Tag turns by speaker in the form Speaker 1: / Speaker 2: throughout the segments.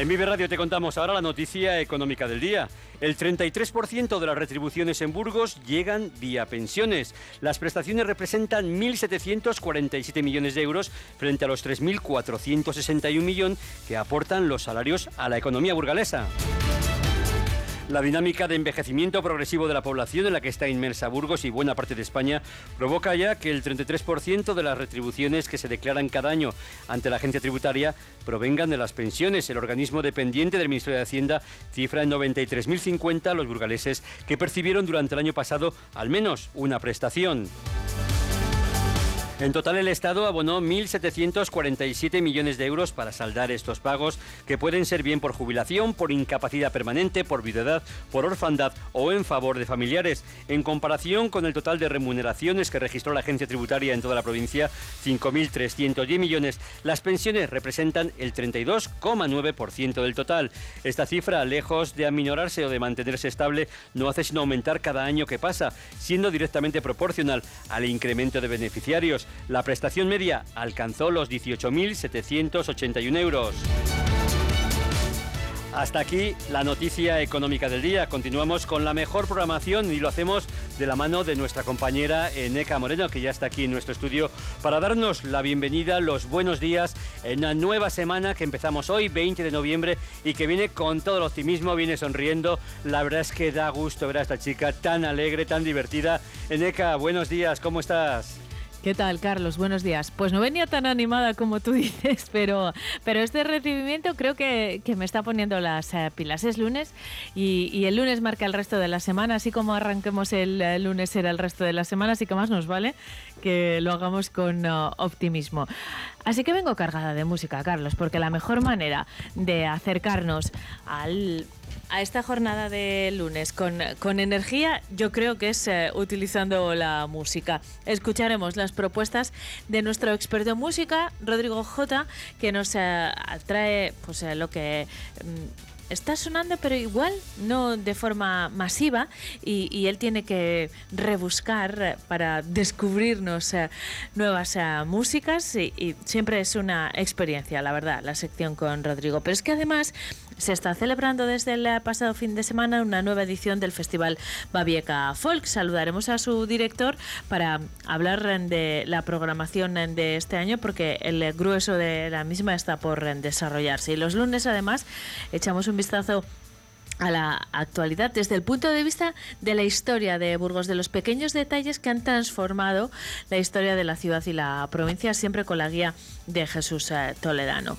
Speaker 1: En Vive Radio te contamos ahora la noticia económica del día. El 33% de las retribuciones en Burgos llegan vía pensiones. Las prestaciones representan 1.747 millones de euros frente a los 3.461 millones que aportan los salarios a la economía burgalesa. La dinámica de envejecimiento progresivo de la población en la que está inmersa Burgos y buena parte de España provoca ya que el 33% de las retribuciones que se declaran cada año ante la agencia tributaria provengan de las pensiones. El organismo dependiente del Ministerio de Hacienda cifra en 93.050 los burgaleses que percibieron durante el año pasado al menos una prestación. En total, el Estado abonó 1.747 millones de euros para saldar estos pagos, que pueden ser bien por jubilación, por incapacidad permanente, por viudedad, por orfandad o en favor de familiares. En comparación con el total de remuneraciones que registró la agencia tributaria en toda la provincia, 5.310 millones, las pensiones representan el 32,9% del total. Esta cifra, lejos de aminorarse o de mantenerse estable, no hace sino aumentar cada año que pasa, siendo directamente proporcional al incremento de beneficiarios. La prestación media alcanzó los 18.781 euros. Hasta aquí la noticia económica del día. Continuamos con la mejor programación y lo hacemos de la mano de nuestra compañera Eneca Moreno, que ya está aquí en nuestro estudio, para darnos la bienvenida, los buenos días en una nueva semana que empezamos hoy, 20 de noviembre, y que viene con todo el optimismo, viene sonriendo. La verdad es que da gusto ver a esta chica tan alegre, tan divertida. Eneca, buenos días, ¿cómo estás?
Speaker 2: ¿Qué tal, Carlos? Buenos días. Pues no venía tan animada como tú dices, pero, pero este recibimiento creo que, me está poniendo las eh, pilas. Es lunes y, el lunes marca el resto de la semana, así como arranquemos el, lunes será el resto de la semana, así que más nos vale que lo hagamos con uh, optimismo. Así que vengo cargada de música, Carlos, porque la mejor manera de acercarnos al a esta jornada de lunes con, energía, yo creo que es eh, utilizando la música. Escucharemos las propuestas de nuestro experto en música, Rodrigo J, que nos eh, trae pues, eh, lo que mm, está sonando, pero igual no de forma masiva y, él tiene que rebuscar para descubrirnos eh, nuevas músicas y, siempre es una experiencia, la verdad, la sección con Rodrigo. Pero es que además se está celebrando desde el pasado fin de semana una nueva edición del Festival Babieca Folk. Saludaremos a su director para hablar de la programación de este año porque el grueso de la misma está por desarrollarse. Y los lunes además echamos un vistazo a la actualidad desde el punto de vista de la historia de Burgos, de los pequeños detalles que han transformado la historia de la ciudad y la provincia, siempre con la guía de Jesús eh, Toledano.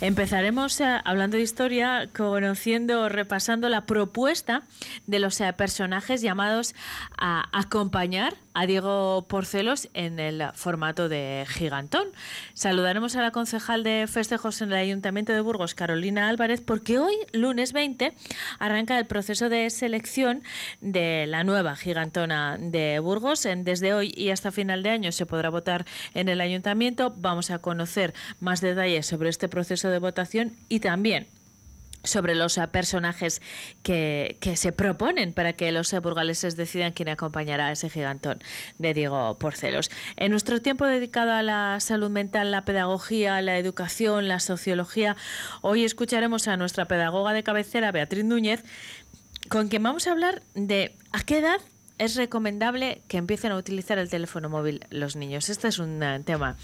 Speaker 2: Empezaremos eh, hablando de historia, conociendo, repasando la propuesta de los eh, personajes llamados a acompañar a Diego Porcelos en el formato de gigantón. Saludaremos a la concejal de festejos en el Ayuntamiento de Burgos, Carolina Álvarez, porque hoy, lunes 20, arranca el proceso de selección de la nueva gigantona de Burgos. Desde hoy y hasta final de año se podrá votar en el Ayuntamiento. Vamos a conocer más detalles sobre este proceso de votación y también sobre los eh, personajes que, se proponen para que los burgaleses decidan quién acompañará a ese gigantón de Diego Porcelos. En nuestro tiempo dedicado a la salud mental, la pedagogía, la educación, la sociología, hoy escucharemos a nuestra pedagoga de cabecera, Beatriz Núñez, con quien vamos a hablar de a qué edad es recomendable que empiecen a utilizar el teléfono móvil los niños. Este es un tema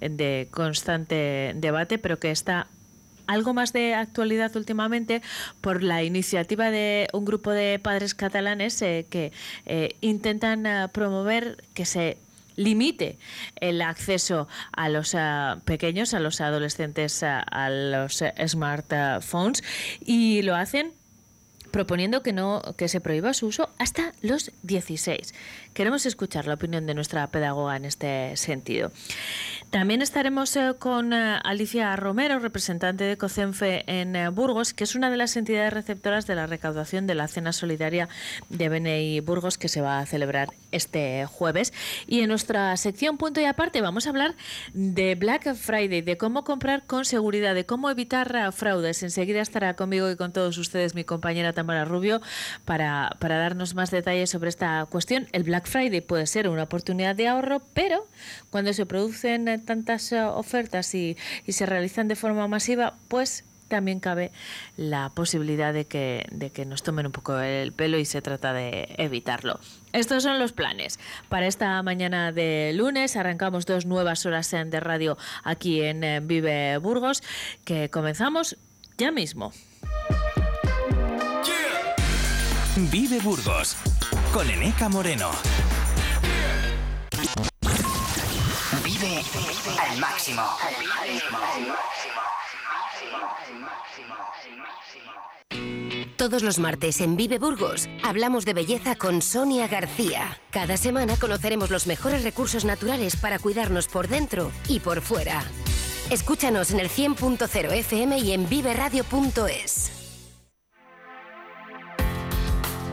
Speaker 2: de constante debate, pero que está algo más de actualidad últimamente por la iniciativa de un grupo de padres catalanes eh, que eh, intentan eh, promover que se limite el acceso a los pequeños, a los adolescentes, a los smartphones y lo hacen proponiendo que no que se prohíba su uso hasta los 16. Queremos escuchar la opinión de nuestra pedagoga en este sentido. También estaremos eh, con eh, Alicia Romero, representante de COCENFE en eh, Burgos, que es una de las entidades receptoras de la recaudación de la cena solidaria de BNI Burgos que se va a celebrar este jueves. Y en nuestra sección punto y aparte vamos a hablar de Black Friday, de cómo comprar con seguridad, de cómo evitar fraudes. Enseguida estará conmigo y con todos ustedes mi compañera Tamara Rubio para, para darnos más detalles sobre esta cuestión. El Black Friday puede ser una oportunidad de ahorro, pero cuando se producen tantas eh, ofertas y, se realizan de forma masiva, pues también cabe la posibilidad de que, de que nos tomen un poco el pelo y se trata de evitarlo. Estos son los planes. Para esta mañana de lunes arrancamos dos nuevas horas de radio aquí en Vive Burgos, que comenzamos ya mismo.
Speaker 3: Vive Burgos con Eneca Moreno.
Speaker 4: Vive al máximo. Todos los martes en Vive Burgos hablamos de belleza con Sonia García. Cada semana conoceremos los mejores recursos naturales para cuidarnos por dentro y por fuera. Escúchanos en el 100.0 FM y en viveradio.es.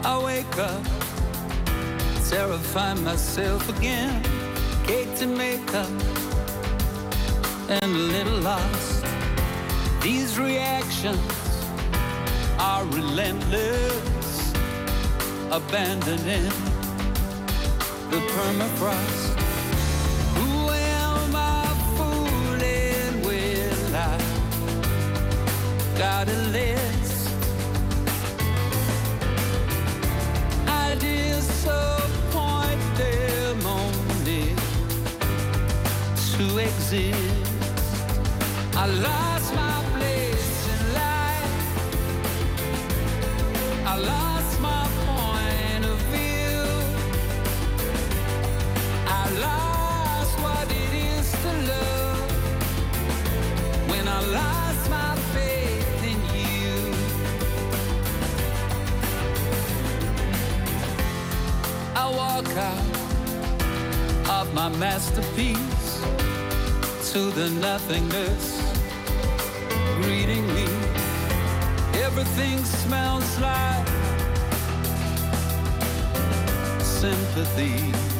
Speaker 5: I wake up, terrify myself again. Cake to make up, and a little lost. These reactions are relentless, abandoning the permafrost. Who am I fooling? I got a list. I disappoint them only to exist. I lost my place in life. I lost walk out of my masterpiece to the nothingness greeting me. Everything smells like sympathy.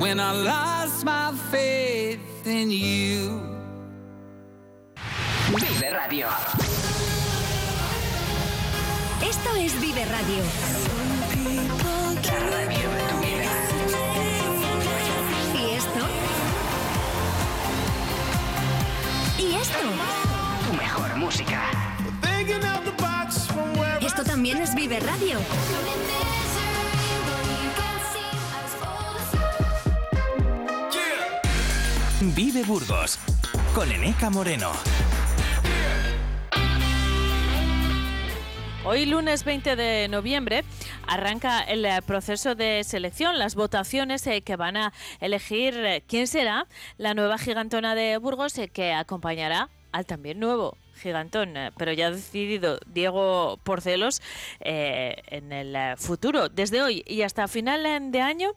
Speaker 5: When I lost my faith in you.
Speaker 4: Vive Radio. Esto es Vive Radio. La radio de tu vida. ¿Y esto? ¿Y esto? Tu mejor música. Esto también es Vive Radio.
Speaker 3: Vive Burgos con Eneca Moreno.
Speaker 2: Hoy lunes 20 de noviembre arranca el eh, proceso de selección, las votaciones eh, que van a elegir eh, quién será la nueva gigantona de Burgos que acompañará al también nuevo gigantón, pero ya ha decidido Diego Porcelos en el futuro, desde hoy y hasta final de año,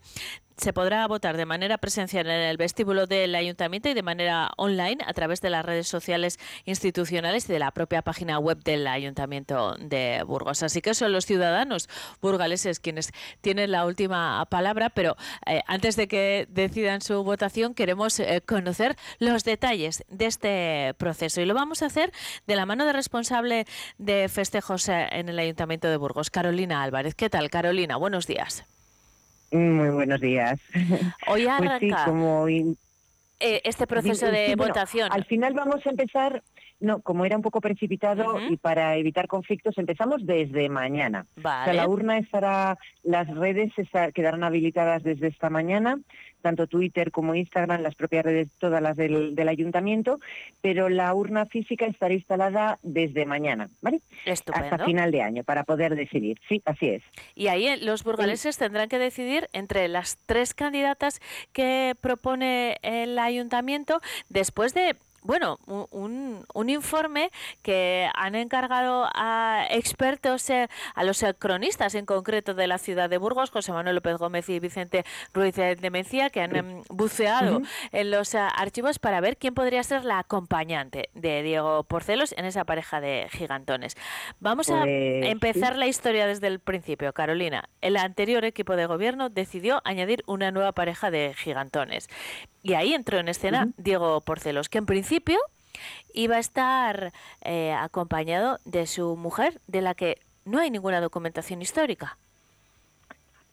Speaker 2: se podrá votar de manera presencial en el vestíbulo del ayuntamiento y de manera online a través de las redes sociales institucionales y de la propia página web del ayuntamiento de Burgos. Así que son los ciudadanos burgaleses quienes tienen la última palabra, pero eh, antes de que decidan su votación queremos eh, conocer los detalles de este proceso y lo vamos a hacer de la mano de responsable de festejos eh, en el ayuntamiento de Burgos, Carolina Álvarez. ¿Qué tal, Carolina? Buenos días.
Speaker 6: Muy buenos días.
Speaker 2: Hoy
Speaker 6: Pues sí,
Speaker 2: arranca
Speaker 6: como in-
Speaker 2: eh, este proceso
Speaker 6: Sí,
Speaker 2: de votación.
Speaker 6: al final vamos a empezar, no, como era un poco precipitado y para evitar conflictos, empezamos desde mañana. O sea,
Speaker 2: Vale.
Speaker 6: la urna estará, las redes esta- quedarán habilitadas desde esta mañana, tanto Twitter como Instagram, las propias redes, todas las del, del ayuntamiento, pero la urna física estará instalada desde mañana, ¿vale?
Speaker 2: Estupendo.
Speaker 6: Hasta final de año, para poder decidir. Sí, así es.
Speaker 2: Y ahí eh, los burgaleses tendrán que decidir entre las tres candidatas que propone el ayuntamiento después de bueno, un, un- informe que han encargado a expertos, eh, a los cronistas en concreto de la ciudad de Burgos, José Manuel López Gómez y Vicente Ruiz de Mencía, que han em, buceado en los eh, archivos para ver quién podría ser la acompañante de Diego Porcelos en esa pareja de gigantones. Vamos a
Speaker 6: Pues,
Speaker 2: empezar
Speaker 6: sí.
Speaker 2: la historia desde el principio, Carolina. El anterior equipo de gobierno decidió añadir una nueva pareja de gigantones. Y ahí entró en escena. Diego Porcelos, que en principio iba a estar eh, acompañado de su mujer, de la que no hay ninguna documentación histórica.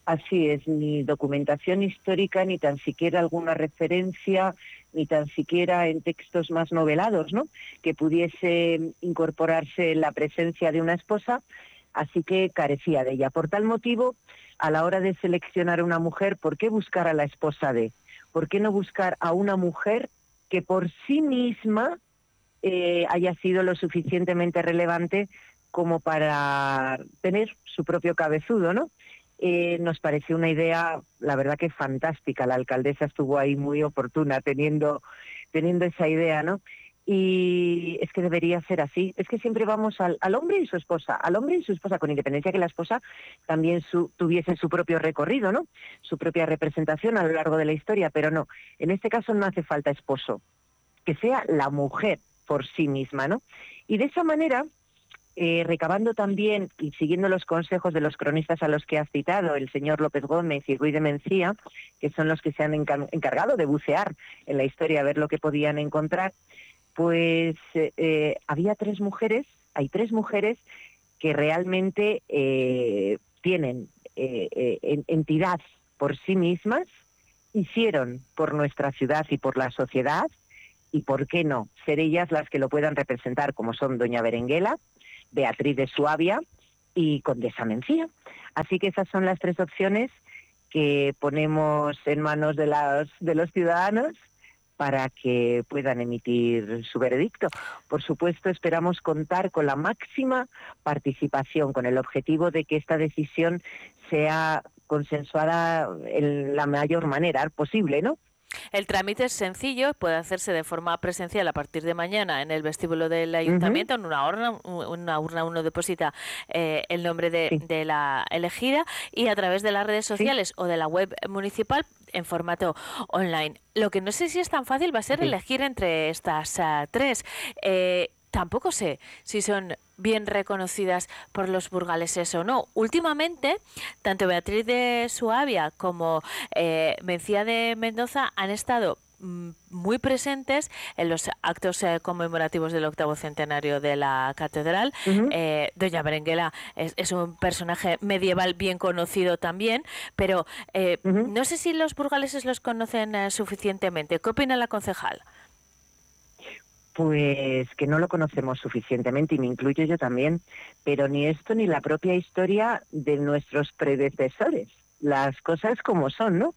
Speaker 6: Así es, ni documentación histórica, ni tan siquiera alguna referencia, ni tan siquiera en textos más novelados, ¿no? Que pudiese incorporarse la presencia de una esposa, así que carecía de ella. Por tal motivo, a la hora de seleccionar una mujer, ¿por qué buscar a la esposa de? ¿Por qué no buscar a una mujer que por sí misma eh, haya sido lo suficientemente relevante como para tener su propio cabezudo, ¿no? Eh, nos pareció una idea, la verdad que fantástica. La alcaldesa estuvo ahí muy oportuna teniendo, teniendo esa idea, ¿no? Y es que debería ser así. Es que siempre vamos al, hombre y su esposa, al hombre y su esposa, con independencia que la esposa también tuviese su propio recorrido, ¿no? Su propia representación a lo largo de la historia, pero no. En este caso no hace falta esposo, que sea la mujer por sí misma, ¿no? Y de esa manera eh, recabando también y siguiendo los consejos de los cronistas a los que has citado, el señor López Gómez y Ruiz de Mencía, que son los que se han encar- encargado de bucear en la historia a ver lo que podían encontrar, pues eh, había tres mujeres, hay tres mujeres que realmente eh, tienen eh, en- entidad por sí mismas, hicieron por nuestra ciudad y por la sociedad, y por qué no, ser ellas las que lo puedan representar, como son Doña Berenguela, Beatriz de Suabia y Condesa Mencía. Así que esas son las tres opciones que ponemos en manos de los ciudadanos para que puedan emitir su veredicto. Por supuesto, esperamos contar con la máxima participación, con el objetivo de que esta decisión sea consensuada en la mayor manera posible, ¿no?
Speaker 2: El trámite es sencillo, puede hacerse de forma presencial a partir de mañana en el vestíbulo del ayuntamiento, en una urna, una urna uno deposita eh, el nombre de,
Speaker 6: Sí.
Speaker 2: de la elegida y a través de las redes sociales o de la web municipal en formato online. Lo que no sé si es tan fácil va a ser
Speaker 6: Sí.
Speaker 2: elegir entre estas ah, tres. Eh, tampoco sé si son bien reconocidas por los burgaleses o no. Últimamente, tanto Beatriz de Suabia como eh, Mencía de Mendoza han estado mm, muy presentes en los actos eh, conmemorativos del octavo centenario de la catedral. Eh, Doña Berenguela es, es un personaje medieval bien conocido también, pero eh, no sé si los burgaleses los conocen eh, suficientemente. ¿Qué opina la concejal?
Speaker 6: Pues que no lo conocemos suficientemente y me incluyo yo también, pero ni esto ni la propia historia de nuestros predecesores, las cosas como son, ¿no?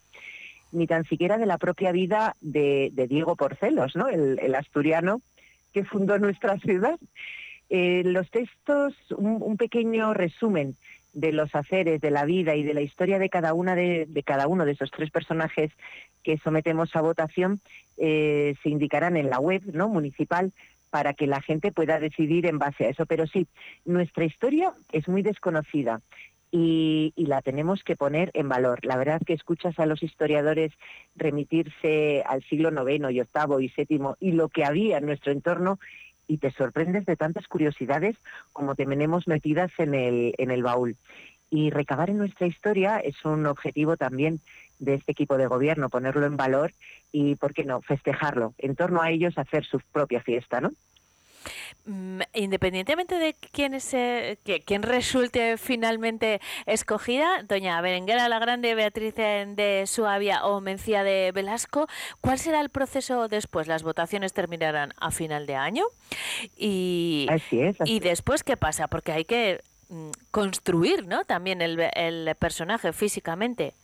Speaker 6: Ni tan siquiera de la propia vida de, Diego Porcelos, ¿no? El, asturiano que fundó nuestra ciudad. Eh, los textos, un pequeño resumen de los haceres, de la vida y de la historia de cada una de, cada uno de esos tres personajes que sometemos a votación eh, se indicarán en la web ¿no? municipal para que la gente pueda decidir en base a eso. Pero sí, nuestra historia es muy desconocida y, y, la tenemos que poner en valor. La verdad que escuchas a los historiadores remitirse al siglo IX y VIII y VII y lo que había en nuestro entorno y te sorprendes de tantas curiosidades como tenemos metidas en el, en el baúl. Y recabar en nuestra historia es un objetivo también de este equipo de gobierno, ponerlo en valor y, ¿por qué no?, festejarlo. En torno a ellos hacer su propia fiesta, ¿no?
Speaker 2: Mm, independientemente de quién, es, eh, quién resulte finalmente escogida, doña Berenguera la Grande, Beatriz de Suabia o Mencía de Velasco, ¿cuál será el proceso después? ¿Las votaciones terminarán a final de año? Y,
Speaker 6: así es, así
Speaker 2: y después, ¿qué pasa? Porque hay que mm, construir ¿no? también el, el personaje físicamente.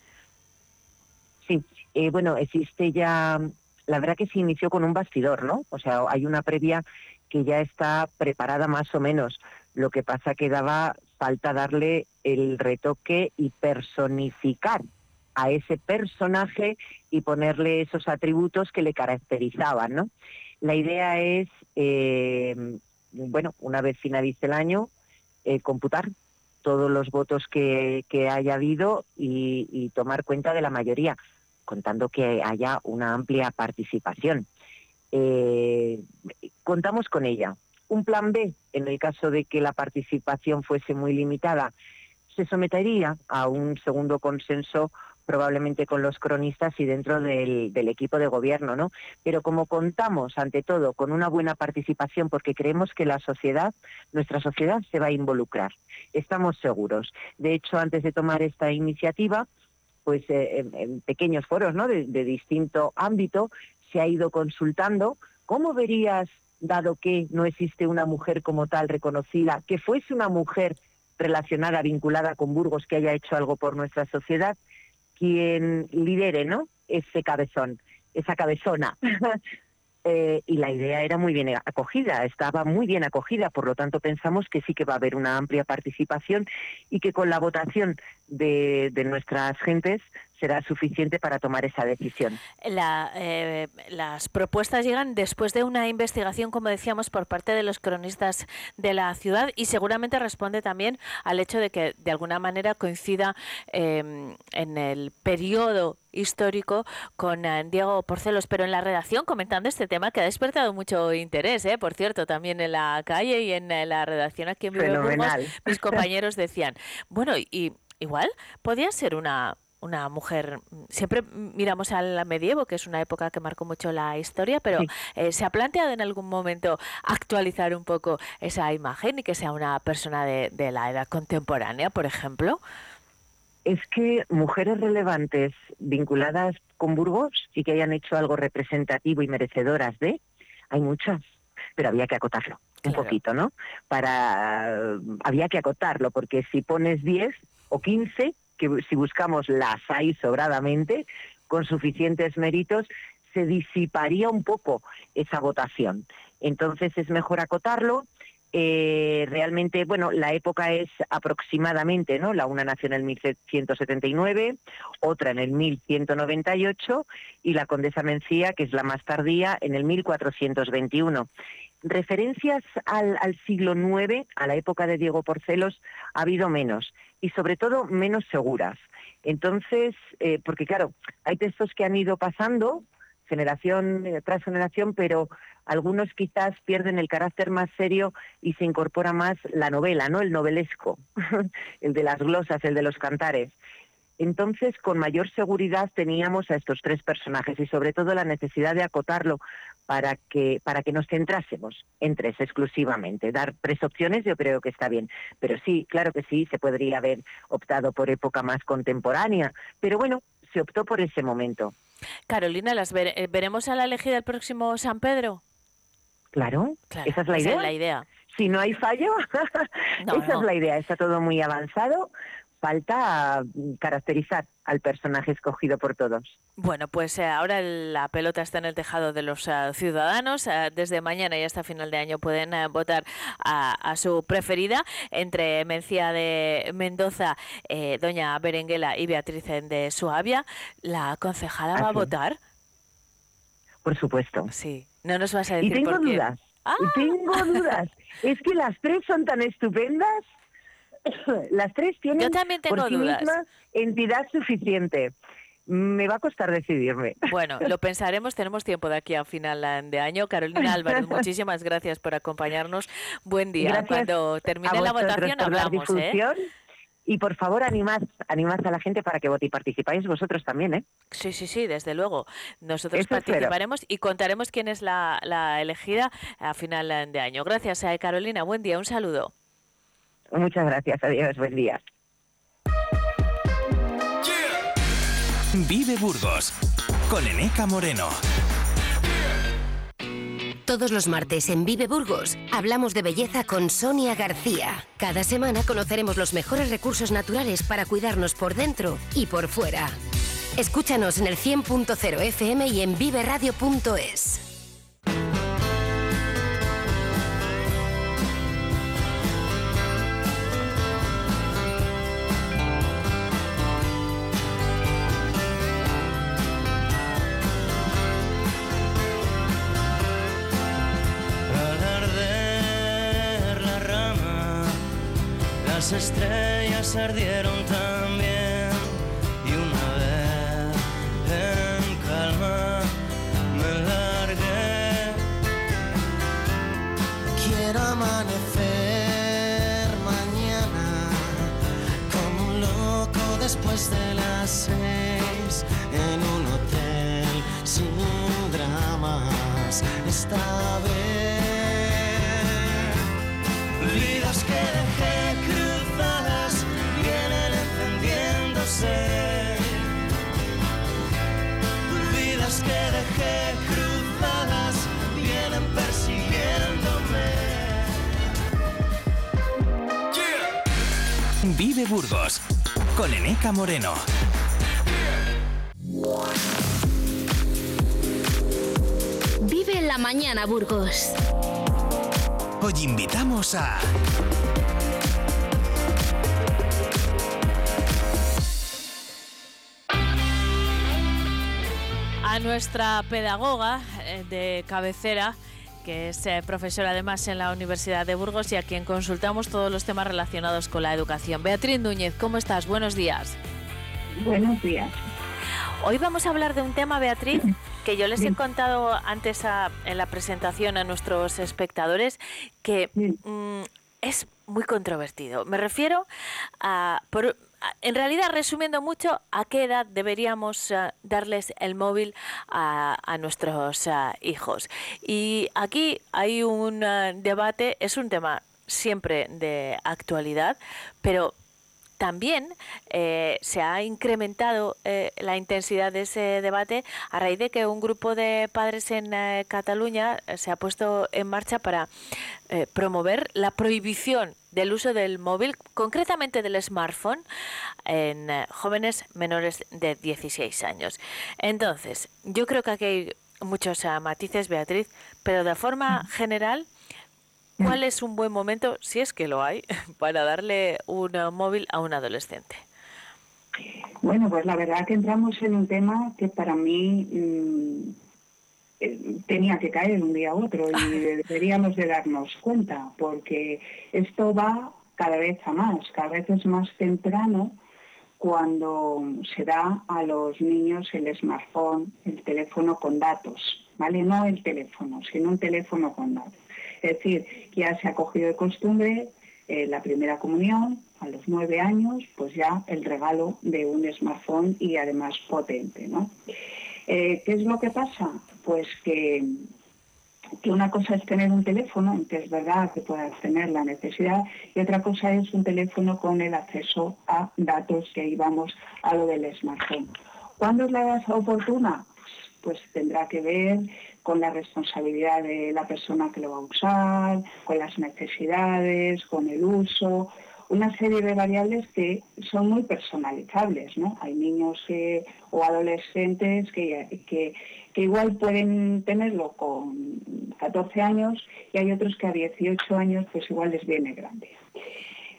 Speaker 6: Sí, eh, bueno, existe ya, la verdad que se inició con un bastidor, ¿no? O sea, hay una previa que ya está preparada más o menos. Lo que pasa que daba falta darle el retoque y personificar a ese personaje y ponerle esos atributos que le caracterizaban, ¿no? La idea es, eh, bueno, una vez finalice el año, eh, computar todos los votos que, que haya habido y, y tomar cuenta de la mayoría contando que haya una amplia participación. Eh, contamos con ella. Un plan B, en el caso de que la participación fuese muy limitada, se sometería a un segundo consenso probablemente con los cronistas y dentro del, equipo de gobierno, ¿no? Pero como contamos, ante todo, con una buena participación, porque creemos que la sociedad, nuestra sociedad, se va a involucrar. Estamos seguros. De hecho, antes de tomar esta iniciativa, pues eh, en, pequeños foros ¿no? de, distinto ámbito se ha ido consultando. Cómo verías dado que no existe una mujer como tal reconocida que fuese una mujer relacionada vinculada con Burgos que haya hecho algo por nuestra sociedad quien lidere no ese cabezón esa cabezona Eh, y la idea era muy bien acogida, estaba muy bien acogida, por lo tanto pensamos que sí que va a haber una amplia participación y que con la votación de, de nuestras gentes será suficiente para tomar esa decisión.
Speaker 2: La, eh, las propuestas llegan después de una investigación, como decíamos, por parte de los cronistas de la ciudad y seguramente responde también al hecho de que de alguna manera coincida eh, en el periodo histórico con uh, Diego Porcelos, pero en la redacción comentando este tema que ha despertado mucho interés, ¿eh? por cierto, también en la calle y en la redacción aquí en Burgos, mis compañeros decían, bueno, y igual podía ser una una mujer, siempre miramos al medievo, que es una época que marcó mucho la historia, pero sí. eh, ¿se ha planteado en algún momento actualizar un poco esa imagen y que sea una persona de, de la edad contemporánea, por ejemplo?
Speaker 6: es que mujeres relevantes vinculadas con Burgos y que hayan hecho algo representativo y merecedoras de, hay muchas, pero había que acotarlo un claro. poquito, ¿no? Para había que acotarlo porque si pones 10 o 15, que si buscamos las hay sobradamente con suficientes méritos, se disiparía un poco esa votación. Entonces es mejor acotarlo eh, realmente, bueno, la época es aproximadamente, ¿no? La una nació en el 1179, otra en el 1198 y la condesa Mencía, que es la más tardía, en el 1421. Referencias al, siglo IX, a la época de Diego Porcelos, ha habido menos y sobre todo menos seguras. Entonces, eh, porque claro, hay textos que han ido pasando generación eh, tras generación, pero algunos quizás pierden el carácter más serio y se incorpora más la novela, ¿no? El novelesco, el de las glosas, el de los cantares. Entonces, con mayor seguridad teníamos a estos tres personajes y sobre todo la necesidad de acotarlo para que para que nos centrásemos en tres exclusivamente. Dar tres opciones yo creo que está bien, pero sí, claro que sí, se podría haber optado por época más contemporánea, pero bueno, se optó por ese momento.
Speaker 2: Carolina, ¿las eh, veremos a la elegida el próximo San Pedro?
Speaker 6: Claro, claro esa es la idea.
Speaker 2: Esa es la idea.
Speaker 6: Si no hay fallo, no, esa no. es la idea. Está todo muy avanzado falta caracterizar al personaje escogido por todos.
Speaker 2: Bueno, pues eh, ahora la pelota está en el tejado de los eh, ciudadanos. Eh, desde mañana y hasta final de año pueden votar a, a su preferida entre Mencía de Mendoza, eh, Doña Berenguela y Beatriz de Suabia. ¿La concejala va a votar?
Speaker 6: Por supuesto.
Speaker 2: Sí. No nos vas a
Speaker 6: Y
Speaker 2: decir
Speaker 6: tengo
Speaker 2: por qué.
Speaker 6: dudas.
Speaker 2: Ah.
Speaker 6: Y tengo dudas. Es que las tres son tan estupendas. Las tres tienen
Speaker 2: Yo también tengo
Speaker 6: por sí
Speaker 2: dudas.
Speaker 6: mismas entidad suficiente. Me va a costar decidirme.
Speaker 2: Bueno, lo pensaremos, tenemos tiempo de aquí a final de año. Carolina Álvarez, muchísimas gracias por acompañarnos. Buen día.
Speaker 6: Gracias
Speaker 2: Cuando termine la votación
Speaker 6: por la
Speaker 2: hablamos, ¿eh?
Speaker 6: Y por favor, animad, animad a la gente para que vote y participáis vosotros también, ¿eh?
Speaker 2: Sí, sí, sí, desde luego. Nosotros
Speaker 6: Eso espero.
Speaker 2: participaremos y contaremos quién es la, la elegida a final de año. Gracias, eh, Carolina. Buen día, un saludo.
Speaker 6: Muchas gracias, adiós, buen día.
Speaker 3: Vive Burgos con Eneca Moreno.
Speaker 4: Todos los martes en Vive Burgos hablamos de belleza con Sonia García. Cada semana conoceremos los mejores recursos naturales para cuidarnos por dentro y por fuera. Escúchanos en el 100.0 FM y en viveradio.es.
Speaker 7: esta vez. Vidas que dejé cruzadas vienen encendiéndose. Vidas que dejé cruzadas vienen persiguiéndome.
Speaker 3: Vive Burgos con Eneca Moreno.
Speaker 8: La mañana, Burgos.
Speaker 3: Hoy invitamos a
Speaker 2: A nuestra pedagoga eh, de cabecera, que es eh, profesora además en la Universidad de Burgos y a quien consultamos todos los temas relacionados con la educación. Beatriz Núñez, ¿cómo estás? Buenos días.
Speaker 9: Buenos días.
Speaker 2: Hoy vamos a hablar de un tema, Beatriz, que yo les he contado antes a- en la presentación a nuestros espectadores, que mm, es muy controvertido. Me refiero a, por- a- en realidad, resumiendo mucho, a qué edad deberíamos eh, darles el móvil a, a nuestros eh, hijos. Y aquí hay un eh, debate, es un tema siempre de actualidad, pero también eh, se ha incrementado eh, la intensidad de ese debate a raíz de que un grupo de padres en eh, Cataluña se ha puesto en marcha para promover la prohibición del uso del móvil, concretamente del smartphone, en jóvenes menores de 16 años. Entonces, yo creo que aquí hay muchos matices, Beatriz, pero de forma general, ¿Cuál es un buen momento, si es que lo hay, para darle un móvil a un adolescente?
Speaker 9: Bueno, pues la verdad que entramos en un tema que para mí mm, eh, tenía que caer un día u otro y deberíamos de darnos cuenta, porque esto va cada vez a más, cada vez es más temprano cuando se da a los niños el smartphone, el teléfono con datos, ¿vale? No el teléfono, sino un teléfono con datos. Es decir, ya se ha cogido de costumbre eh, la primera comunión, a los nueve años, pues ya el regalo de un smartphone y además potente, ¿no? Eh, ¿Qué es lo que pasa? Pues que, que una cosa es tener un teléfono, que es verdad que puedas tener la necesidad, y otra cosa es un teléfono con el acceso a datos que íbamos a lo del smartphone. ¿Cuándo es la edad oportuna? Pues tendrá que ver con la responsabilidad de la persona que lo va a usar, con las necesidades, con el uso. una serie de variables que son muy personalizables, ¿no? Hay niños que, o adolescentes que, que, que igual pueden tenerlo con 14 años y hay otros que a 18 años pues igual les viene grande.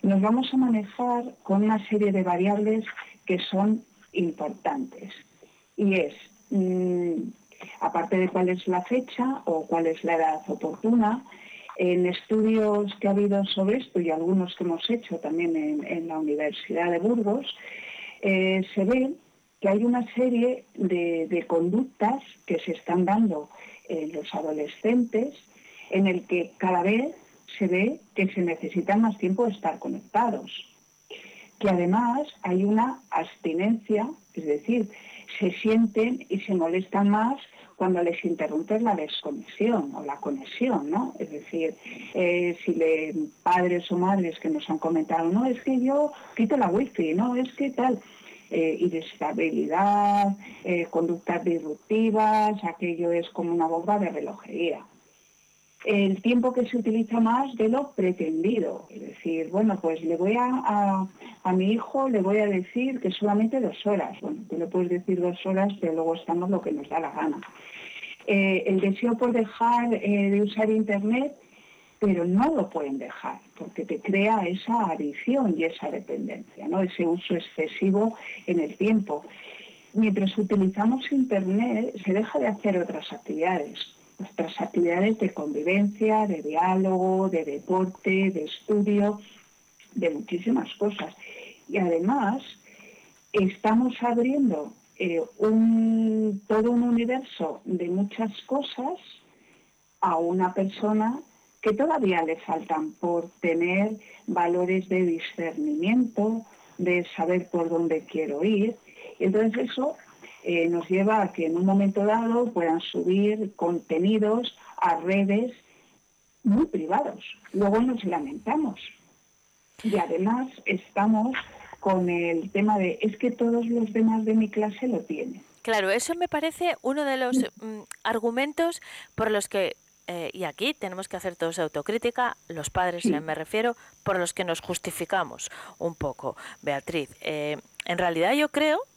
Speaker 9: Nos vamos a manejar con una serie de variables que son importantes y es, mm, aparte de cuál es la fecha o cuál es la edad oportuna, en estudios que ha habido sobre esto y algunos que hemos hecho también en, la Universidad de Burgos, eh, se ve que hay una serie de, conductas que se están dando en los adolescentes en el que cada vez se ve que se necesita más tiempo de estar conectados, que además hay una abstinencia, es decir, se sienten y se molestan más cuando les interrumpe la desconexión o la conexión, ¿no? Es decir, eh, si le, padres o madres que nos han comentado, no, es que yo quito la wifi, no, es que tal, eh, irritabilidad, eh, conductas disruptivas, aquello es como una bomba de relojería. El tiempo que se utiliza más de lo pretendido, es decir, bueno, pues le voy a, a, mi hijo, le voy a decir que solamente dos horas. Bueno, tú le puedes decir dos horas, pero luego estamos lo que nos da la gana. Eh, el deseo por dejar eh, de usar Internet, pero no lo pueden dejar, porque te crea esa adicción y esa dependencia, ¿no? ese uso excesivo en el tiempo. Mientras utilizamos Internet, se deja de hacer otras actividades, nuestras actividades de convivencia, de diálogo, de deporte, de estudio, de muchísimas cosas. Y además, estamos abriendo eh, un, todo un universo de muchas cosas a una persona que todavía le faltan por tener valores de discernimiento, de saber por dónde quiero ir. Entonces eso eh, nos lleva a que en un momento dado puedan subir contenidos a redes muy privados. Luego nos lamentamos. Y además estamos con el tema de es que todos los demás de mi clase lo tienen.
Speaker 2: Claro, eso me parece uno de los mm, argumentos por los que, eh, y aquí tenemos que hacer todos autocrítica, los padres me refiero, por los que nos justificamos un poco. Beatriz, eh, en realidad yo creo mm,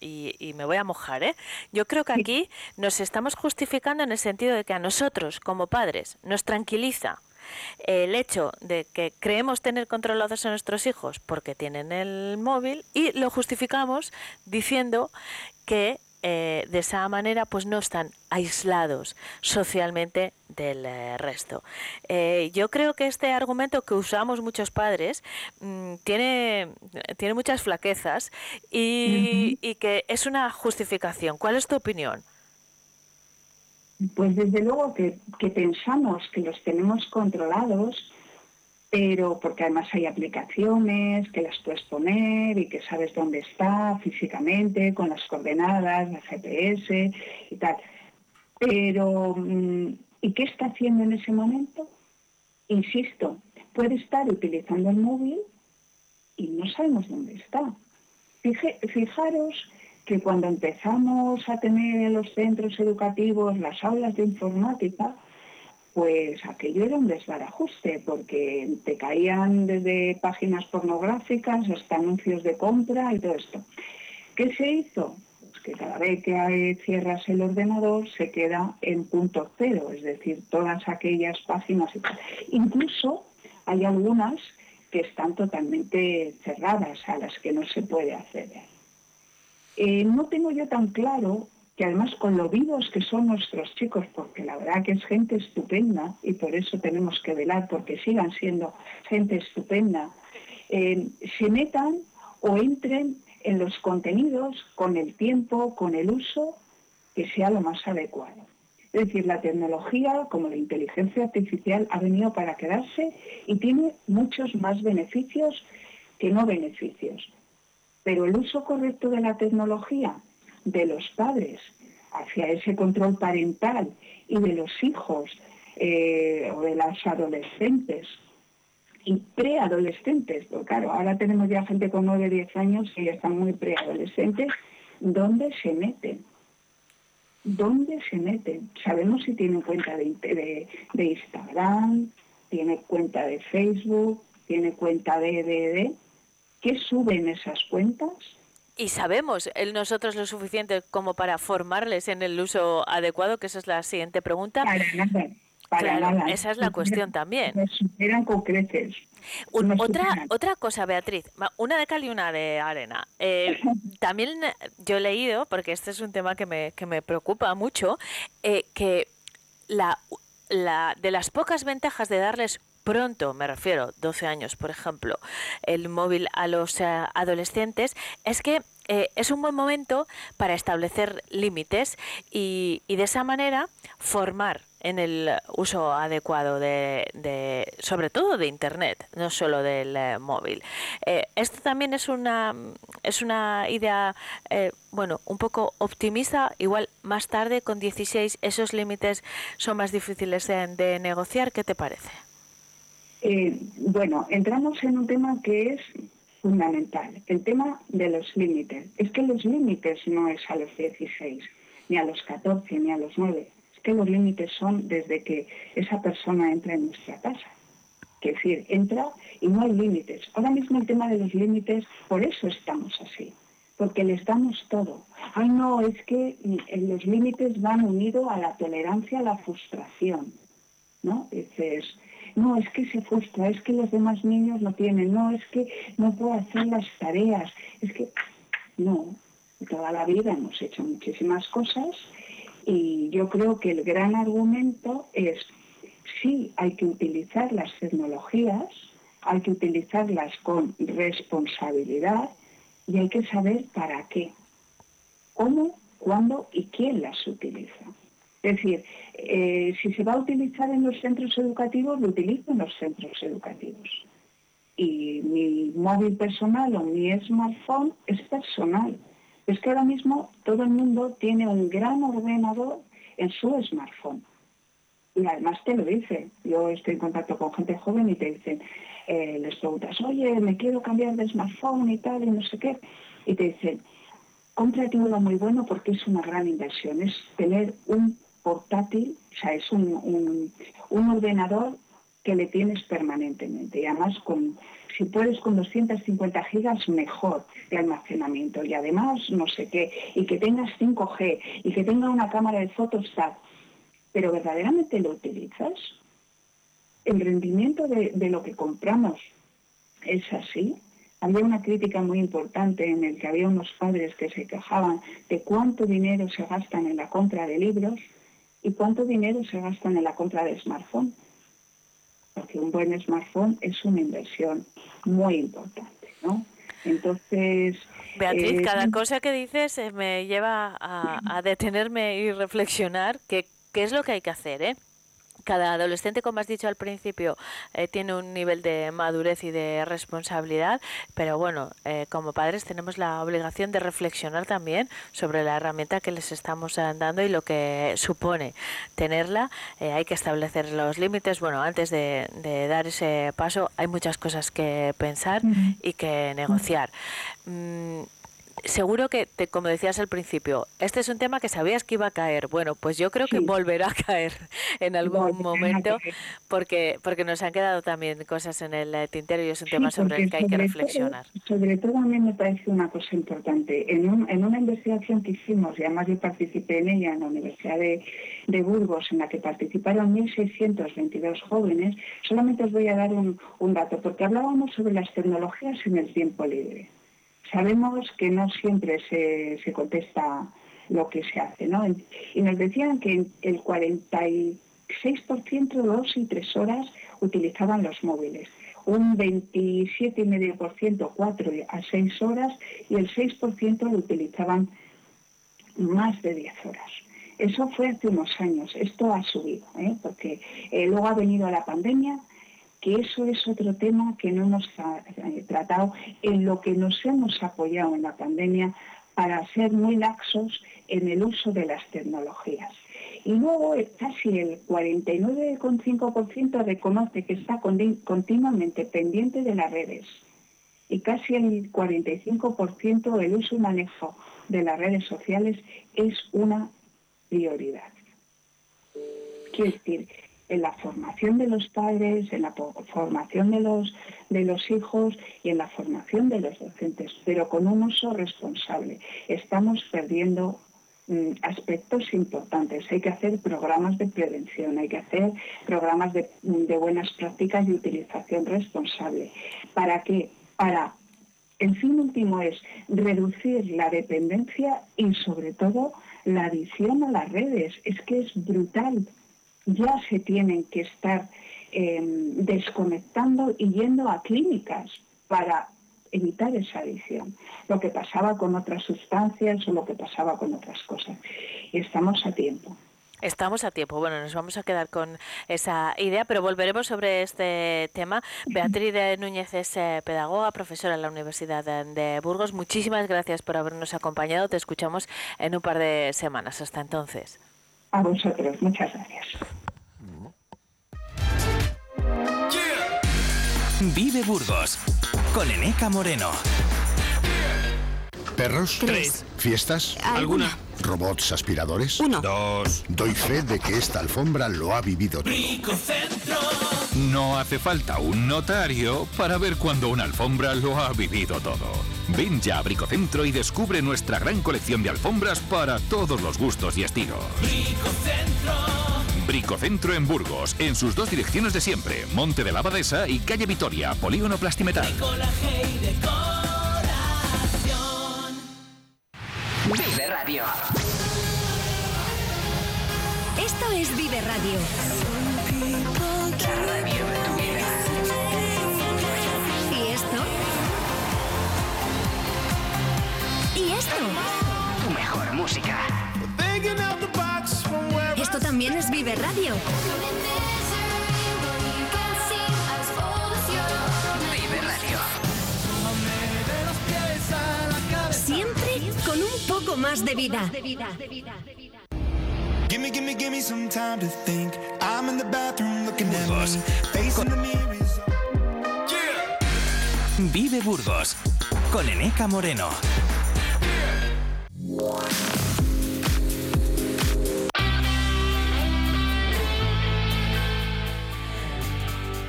Speaker 2: y, y, me voy a mojar, ¿eh? Yo creo que aquí nos estamos justificando en el sentido de que a nosotros, como padres, nos tranquiliza el hecho de que creemos tener controlados a nuestros hijos porque tienen el móvil y lo justificamos diciendo que eh, de esa manera pues no están aislados socialmente del eh, resto. Eh, yo creo que este argumento que usamos muchos padres mm, tiene, tiene muchas flaquezas y, y que es una justificación. ¿Cuál es tu opinión?
Speaker 9: Pues desde luego que, pensamos que los tenemos controlados, pero porque además hay aplicaciones que las puedes poner y que sabes dónde está físicamente, con las coordenadas, la GPS y tal. Pero, mm, ¿y qué está haciendo en ese momento? Insisto, puede estar utilizando el móvil y no sabemos dónde está. fijaros que cuando empezamos a tener en los centros educativos las aulas de informática, pues aquello era un desbarajuste, porque te caían desde páginas pornográficas hasta anuncios de compra y todo esto. ¿Qué se hizo? Pues que cada vez que cierras el ordenador se queda en punto cero, es decir, todas aquellas páginas. Incluso hay algunas que están totalmente cerradas, a las que no se puede acceder. Eh, no tengo yo tan claro que además con lo vivos que son nuestros chicos, porque la verdad que es gente estupenda y por eso tenemos que velar porque sigan siendo gente estupenda, eh, se metan o entren en los contenidos con el tiempo, con el uso que sea lo más adecuado. Es decir, la tecnología, como la inteligencia artificial, ha venido para quedarse y tiene muchos más beneficios que no beneficios. Pero el uso correcto de la tecnología de los padres hacia ese control parental y de los hijos eh, o de las adolescentes y preadolescentes, porque claro, ahora tenemos ya gente con 9, 10 años ya están muy preadolescentes, ¿dónde se meten? ¿Dónde se meten? Sabemos si tienen cuenta de, de Instagram, tiene cuenta de Facebook, tiene cuenta de, de, de, ¿qué suben esas cuentas?
Speaker 2: Y sabemos nosotros lo suficiente como para formarles en el uso adecuado, que esa es la siguiente pregunta.
Speaker 9: Para nada, para
Speaker 2: Claro,
Speaker 9: nada.
Speaker 2: esa es la cuestión también.
Speaker 9: Nos superan con creces.
Speaker 2: Un- otra,
Speaker 9: superan.
Speaker 2: otra cosa, Beatriz, una de cal y una de arena. Eh, también yo he leído, porque este es un tema que me, que me preocupa mucho, eh, que la, la, de las pocas ventajas de darles pronto, me refiero, 12 años, por ejemplo, el móvil a los eh, adolescentes, es que eh, es un buen momento para establecer límites y, y de esa manera formar en el uso adecuado de, sobre todo de internet, no solo del eh, móvil. Esto también es una es una idea bueno un poco optimista. Igual más tarde con 16 esos límites son más difíciles de negociar. ¿Qué te parece?
Speaker 9: Eh, bueno, entramos en un tema que es fundamental, el tema de los límites. Es que los límites no es a los 16, ni a los 14, ni a los 9. Es que los límites son desde que esa persona entra en nuestra casa. Es decir, entra y no hay límites. Ahora mismo el tema de los límites, por eso estamos así, porque les damos todo. Ay, no, es que los límites van unidos a la tolerancia, a la frustración. ¿no? Dices, no, es que se frustra, es que los demás niños no tienen, no, es que no puedo hacer las tareas, es que no, toda la vida hemos hecho muchísimas cosas y yo creo que el gran argumento es, sí, hay que utilizar las tecnologías, hay que utilizarlas con responsabilidad y hay que saber para qué, cómo, cuándo y quién las utiliza. Es decir, eh, si se va a utilizar en los centros educativos, lo utilizo en los centros educativos. Y mi móvil personal o mi smartphone es personal. Es que ahora mismo todo el mundo tiene un gran ordenador en su smartphone. Y además te lo dice. Yo estoy en contacto con gente joven y te dicen, eh, les preguntas, oye, me quiero cambiar de smartphone y tal, y no sé qué. Y te dicen, cómprate uno muy bueno porque es una gran inversión. Es tener un portátil, o sea, es un, un, ordenador que le tienes permanentemente. Y además, con, si puedes con 250 gigas, mejor de almacenamiento. Y además, no sé qué, y que tengas 5G, y que tenga una cámara de fotos. Pero verdaderamente lo utilizas. El rendimiento de, de lo que compramos es así. Había una crítica muy importante en el que había unos padres que se quejaban de cuánto dinero se gastan en la compra de libros y cuánto dinero se gastan en la compra de smartphone. Porque un buen smartphone es una inversión muy importante, ¿no? Entonces...
Speaker 2: Beatriz,
Speaker 9: eh,
Speaker 2: cada cosa que dices eh, me lleva a, a detenerme y reflexionar qué es lo que hay que hacer, ¿eh? Cada adolescente, como has dicho al principio, eh, tiene un nivel de madurez y de responsabilidad, pero bueno, eh, como padres tenemos la obligación de reflexionar también sobre la herramienta que les estamos dando y lo que supone tenerla. Eh, hay que establecer los límites. Bueno, antes de, de dar ese paso hay muchas cosas que pensar y que negociar. Mm, Seguro que, te, como decías al principio, este es un tema que sabías que iba a caer. Bueno, pues yo creo que volverá a caer en algún
Speaker 9: Volverá
Speaker 2: momento porque, porque nos han quedado también cosas en el eh, tintero y es un
Speaker 9: Sí,
Speaker 2: tema sobre el que hay que reflexionar.
Speaker 9: Todo, sobre todo a mí me parece una cosa importante. En, un- en una investigación que hicimos, y además yo participé en ella en la Universidad de, de Burgos, en la que participaron 1.622 jóvenes, solamente os voy a dar un, un dato, porque hablábamos sobre las tecnologías en el tiempo libre. Sabemos que no siempre se, se contesta lo que se hace, ¿no? Y nos decían que el 46% dos y tres horas utilizaban los móviles, un 27,5% cuatro a seis horas y el 6% lo utilizaban más de 10 horas. Eso fue hace unos años, esto ha subido, ¿eh? porque eh, luego ha venido la pandemia, que eso es otro tema que no hemos tra- eh, tratado, en lo que nos hemos apoyado en la pandemia para ser muy laxos en el uso de las tecnologías. Y luego eh, casi el 49,5% reconoce que está continuamente pendiente de las redes y casi el 45% el uso y manejo de las redes sociales es una prioridad. Quiero decir, en la formación de los padres, en la formación de los, de los hijos y en la formación de los docentes, pero con un uso responsable. Estamos perdiendo mm, aspectos importantes. Hay que hacer programas de prevención, hay que hacer programas de, de buenas prácticas y utilización responsable. ¿Para qué? Para, el fin último es reducir la dependencia y sobre todo la adicción a las redes. Es que es brutal. Ya se tienen que estar eh, desconectando y yendo a clínicas para evitar esa adicción, lo que pasaba con otras sustancias o lo que pasaba con otras cosas. Y estamos a tiempo.
Speaker 2: Estamos a tiempo. Bueno, nos vamos a quedar con esa idea, pero volveremos sobre este tema. Beatriz Núñez es eh, pedagoga, profesora en la Universidad de Burgos. Muchísimas gracias por habernos acompañado. Te escuchamos en un par de semanas. Hasta entonces.
Speaker 9: A vosotros, muchas gracias.
Speaker 3: Vive Burgos con Eneca Moreno.
Speaker 10: ¿Perros?
Speaker 3: Tres.
Speaker 10: ¿Fiestas?
Speaker 3: Alguna.
Speaker 10: ¿Robots aspiradores?
Speaker 3: Uno.
Speaker 10: Dos. Doy fe de que esta alfombra lo ha vivido todo.
Speaker 11: No hace falta un notario para ver cuando una alfombra lo ha vivido todo. Ven ya a Bricocentro y descubre nuestra gran colección de alfombras para todos los gustos y estilos. Bricocentro en Burgos, en sus dos direcciones de siempre, Monte de la Abadesa y Calle Vitoria, Polígono Plastimetal.
Speaker 12: Vive Radio.
Speaker 8: Esto es Vive Radio.
Speaker 12: La radio de tu vida.
Speaker 8: Esto?
Speaker 12: Tu mejor música.
Speaker 8: Esto también es Vive Radio.
Speaker 12: Vive Radio.
Speaker 8: Siempre con un poco más de vida.
Speaker 7: Gimme, gimme, gimme some time to think. I'm in the bathroom looking at me. Facing the mirrors.
Speaker 3: Vive Burgos con Eneca Moreno.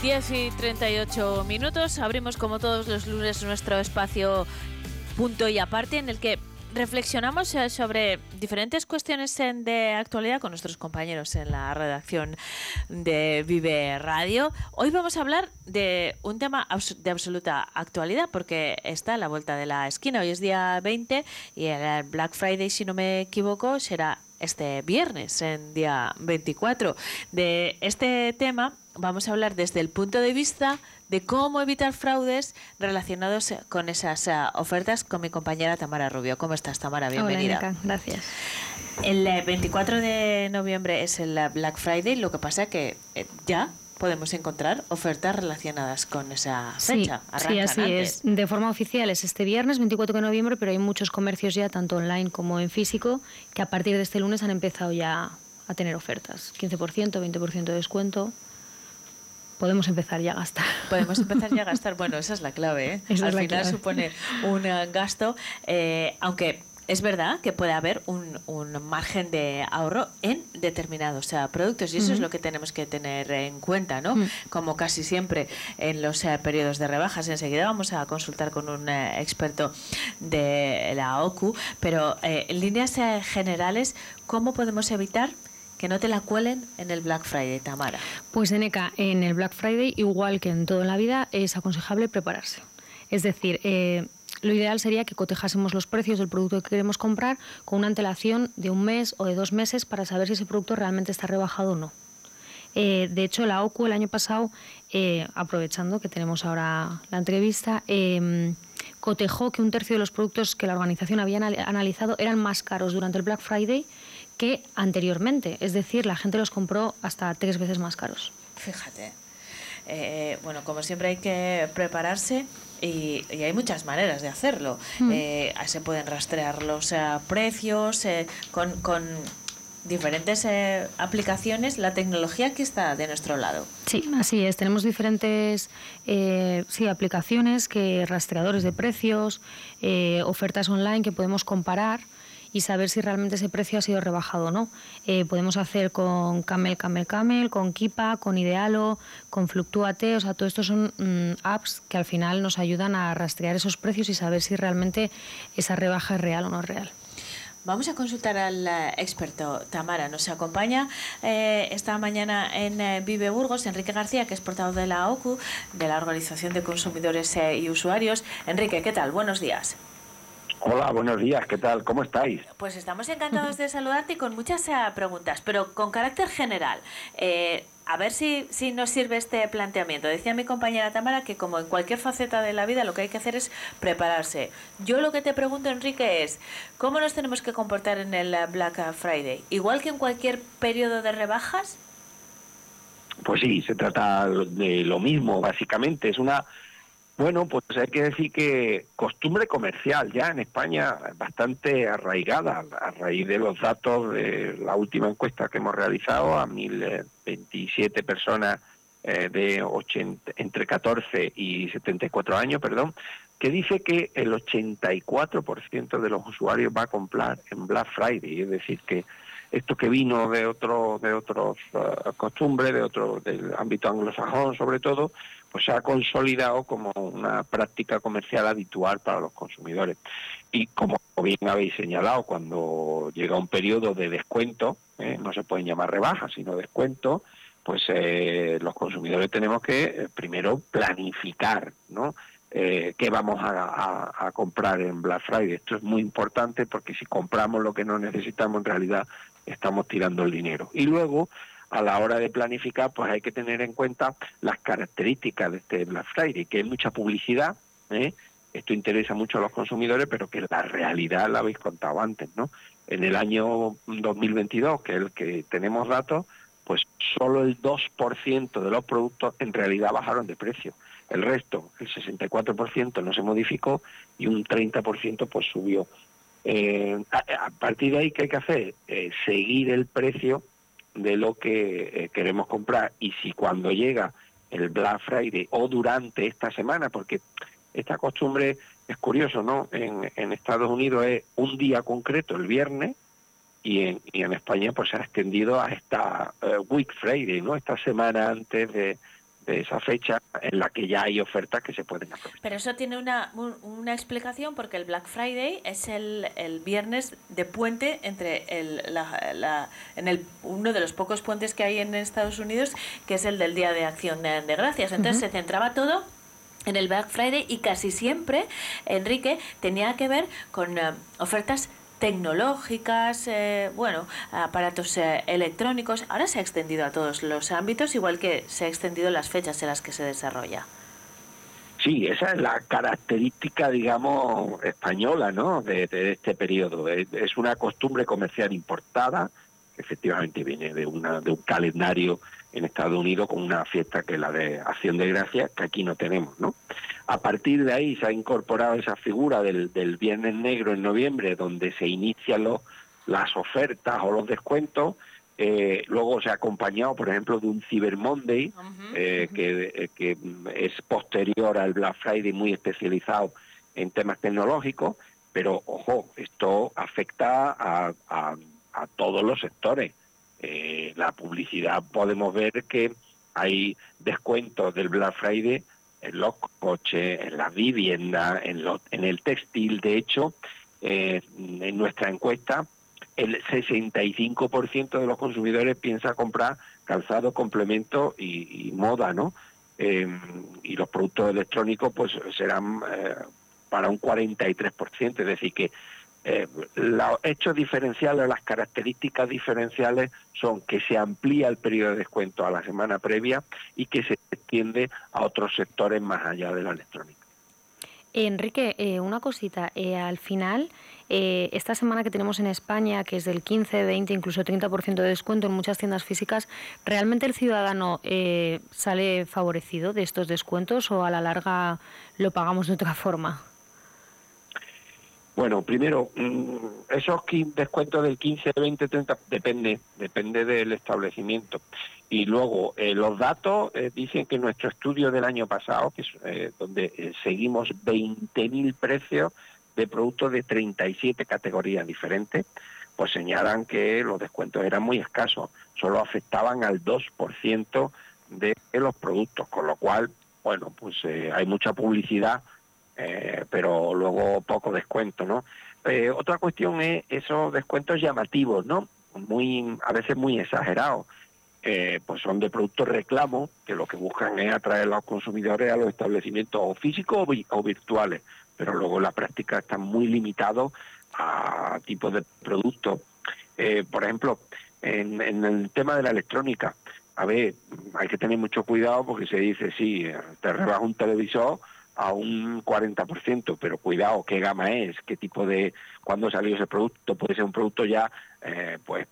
Speaker 2: 10 y 38 minutos. Abrimos como todos los lunes nuestro espacio punto y aparte en el que reflexionamos eh, sobre diferentes cuestiones de actualidad con nuestros compañeros en la redacción de Vive Radio. Hoy vamos a hablar de un tema de absoluta actualidad porque está a la vuelta de la esquina. Hoy es día 20 y el Black Friday, si no me equivoco, será este viernes, en día 24. De este tema vamos a hablar desde el punto de vista de cómo evitar fraudes relacionados con esas eh, ofertas con mi compañera Tamara Rubio. ¿Cómo estás, Tamara? Bienvenida.
Speaker 13: Hola, gracias.
Speaker 2: El eh, 24 de noviembre es el eh, Black Friday, lo que pasa que eh, ya podemos encontrar ofertas relacionadas con esa
Speaker 13: Sí,
Speaker 2: fecha.
Speaker 13: sí,
Speaker 2: Arrancan
Speaker 13: así
Speaker 2: antes.
Speaker 13: es. De forma oficial es este viernes 24 de noviembre, pero hay muchos comercios ya, tanto online como en físico, que a partir de este lunes han empezado ya a tener ofertas. 15%, 20% de descuento. Podemos empezar ya a gastar.
Speaker 2: Podemos empezar ya a gastar. Bueno, esa es la clave. ¿eh? Al
Speaker 13: la
Speaker 2: final
Speaker 13: clave.
Speaker 2: supone un eh, gasto, eh, aunque es verdad que puede haber un, un margen de ahorro en determinados eh, productos y eso es lo que tenemos que tener en cuenta, ¿no?
Speaker 13: Mm.
Speaker 2: Como casi siempre en los eh, periodos de rebajas. Enseguida vamos a consultar con un eh, experto de la OCU, pero eh, en líneas generales, ¿cómo podemos evitar que no te la cuelen en el Black Friday, Tamara?
Speaker 13: Pues Eneca, en el Black Friday, igual que en todo la vida, es aconsejable prepararse. Es decir, eh, lo ideal sería que cotejásemos los precios del producto que queremos comprar con una antelación de un mes o de dos meses para saber si ese producto realmente está rebajado o no. Eh, de hecho, la OCU el año pasado, eh, aprovechando que tenemos ahora la entrevista, eh, cotejó que un tercio de los productos que la organización había anal- analizado eran más caros durante el Black Friday que anteriormente. Es decir, la gente los compró hasta tres veces más caros.
Speaker 2: Fíjate. Eh, bueno, como siempre hay que prepararse y, y hay muchas maneras de hacerlo.
Speaker 13: Mm.
Speaker 2: Eh, se pueden rastrear los eh, precios con, con diferentes eh, aplicaciones, la tecnología que está de nuestro lado.
Speaker 13: Sí, así es. Tenemos diferentes eh, sí, aplicaciones, que rastreadores de precios, eh, ofertas online que podemos comparar y saber si realmente ese precio ha sido rebajado o no. Eh, podemos hacer con Camel, Camel, Camel, con Kipa, con Idealo, con Fluctuate, o sea, todo esto son mm, apps que al final nos ayudan a rastrear esos precios y saber si realmente esa rebaja es real o no real.
Speaker 2: Vamos a consultar al eh, experto. Tamara nos acompaña eh, esta mañana en Vive Burgos, Enrique García, que es portavoz de la OCU, de la Organización de Consumidores y Usuarios. Enrique, ¿qué tal? Buenos días.
Speaker 14: Hola, buenos días, ¿qué tal? ¿Cómo estáis?
Speaker 2: Pues estamos encantados de saludarte y con muchas preguntas, pero con carácter general a ver si, si nos sirve este planteamiento. Decía mi compañera Tamara que como en cualquier faceta de la vida lo que hay que hacer es prepararse. Yo lo que te pregunto, Enrique, es ¿cómo nos tenemos que comportar en el Black Friday? ¿Igual que en cualquier periodo de rebajas?
Speaker 14: Pues sí, se trata de lo mismo, básicamente. Es una bueno, pues hay que decir que costumbre comercial ya en España bastante arraigada a raíz de los datos de la última encuesta que hemos realizado a 1027 personas eh, de 80, entre 14 y 74 años, perdón, que dice que el 84% de los usuarios va a comprar en Black Friday, es decir que esto que vino de otro de otros uh, costumbres, de otro del ámbito anglosajón sobre todo, pues se ha consolidado como una práctica comercial habitual para los consumidores. Y como bien habéis señalado, cuando llega un periodo de descuento, ¿eh? no se pueden llamar rebajas, sino descuento, pues eh, los consumidores tenemos que eh, primero planificar, ¿no? qué vamos a, comprar en Black Friday. Esto es muy importante porque si compramos lo que no necesitamos, en realidad estamos tirando el dinero. Y luego, a la hora de planificar, pues hay que tener en cuenta las características de este Black Friday, que hay mucha publicidad, ¿eh? esto interesa mucho a los consumidores, pero que la realidad la habéis contado antes, ¿no? En el año 2022, que es el que tenemos datos, pues solo el 2% de los productos en realidad bajaron de precio. El resto, el 64% no se modificó y un 30% pues subió. Eh, a, partir de ahí, ¿qué hay que hacer? Eh, seguir el precio de lo que eh, queremos comprar y si cuando llega el Black Friday o durante esta semana, porque esta costumbre es curioso, ¿no? En, en Estados Unidos es un día concreto, el viernes, y en, y en España pues se ha extendido a esta Week Friday, ¿no? Esta semana antes de, de esa fecha en la que ya hay ofertas que se pueden aprovechar.
Speaker 2: Pero eso tiene una, una explicación porque el Black Friday es el, el viernes de puente entre el, la, en el, uno de los pocos puentes que hay en Estados Unidos, que es el del Día de Acción de, Gracias. Entonces se centraba todo en el Black Friday y casi siempre, Enrique, tenía que ver con eh, ofertas tecnológicas, eh, bueno, aparatos eh, electrónicos. Ahora se ha extendido a todos los ámbitos, igual que se ha extendido las fechas en las que se desarrolla.
Speaker 14: Sí, esa es la característica, digamos, española, ¿no? De, este periodo. Es, una costumbre comercial importada, efectivamente viene de, una, de un calendario en Estados Unidos con una fiesta que es la de Acción de Gracias, que aquí no tenemos, ¿no? A partir de ahí se ha incorporado esa figura del, del Viernes Negro en noviembre, donde se inician los, las ofertas o los descuentos, eh, luego se ha acompañado, por ejemplo, de un Cyber Monday, eh, que, eh, que, es posterior al Black Friday, muy especializado en temas tecnológicos, pero ojo, esto afecta a, a, a todos los sectores. Eh, la publicidad podemos ver que hay descuentos del Black Friday en los coches, en la vivienda, en, en el textil. De hecho, eh, en nuestra encuesta, el 65% de los consumidores piensa comprar calzado, complemento y, moda, ¿no? Eh, y los productos electrónicos pues serán para un 43%, es decir que eh, los hechos diferenciales, las características diferenciales son que se amplía el periodo de descuento a la semana previa y que se extiende a otros sectores más allá de la electrónica.
Speaker 13: Enrique, eh, una cosita. Eh, al final, esta semana que tenemos en España, que es del 15, 20, incluso 30% de descuento en muchas tiendas físicas, ¿realmente el ciudadano sale favorecido de estos descuentos o a la larga lo pagamos de otra forma?
Speaker 14: Bueno, primero, mm, esos descuentos del 15, 20, 30, depende, depende del establecimiento. Y luego, eh, los datos eh, dicen que nuestro estudio del año pasado, que eh, donde seguimos 20.000 precios de productos de 37 categorías diferentes, pues señalan que los descuentos eran muy escasos, solo afectaban al 2% de los productos, con lo cual, bueno, pues hay mucha publicidad, eh, pero luego poco descuento, ¿no? Eh, otra cuestión es esos descuentos llamativos, ¿no? Muy, a veces muy exagerados. pues son de productos reclamo que lo que buscan es atraer a los consumidores a los establecimientos o físicos o, virtuales, pero luego la práctica están muy limitados a tipos de productos. por ejemplo, en, el tema de la electrónica, a ver, hay que tener mucho cuidado porque se dice, sí, te rebaja un televisor a un 40%, pero cuidado, qué gama es, qué tipo de, cuándo salió ese producto, puede ser un producto ya eh, pues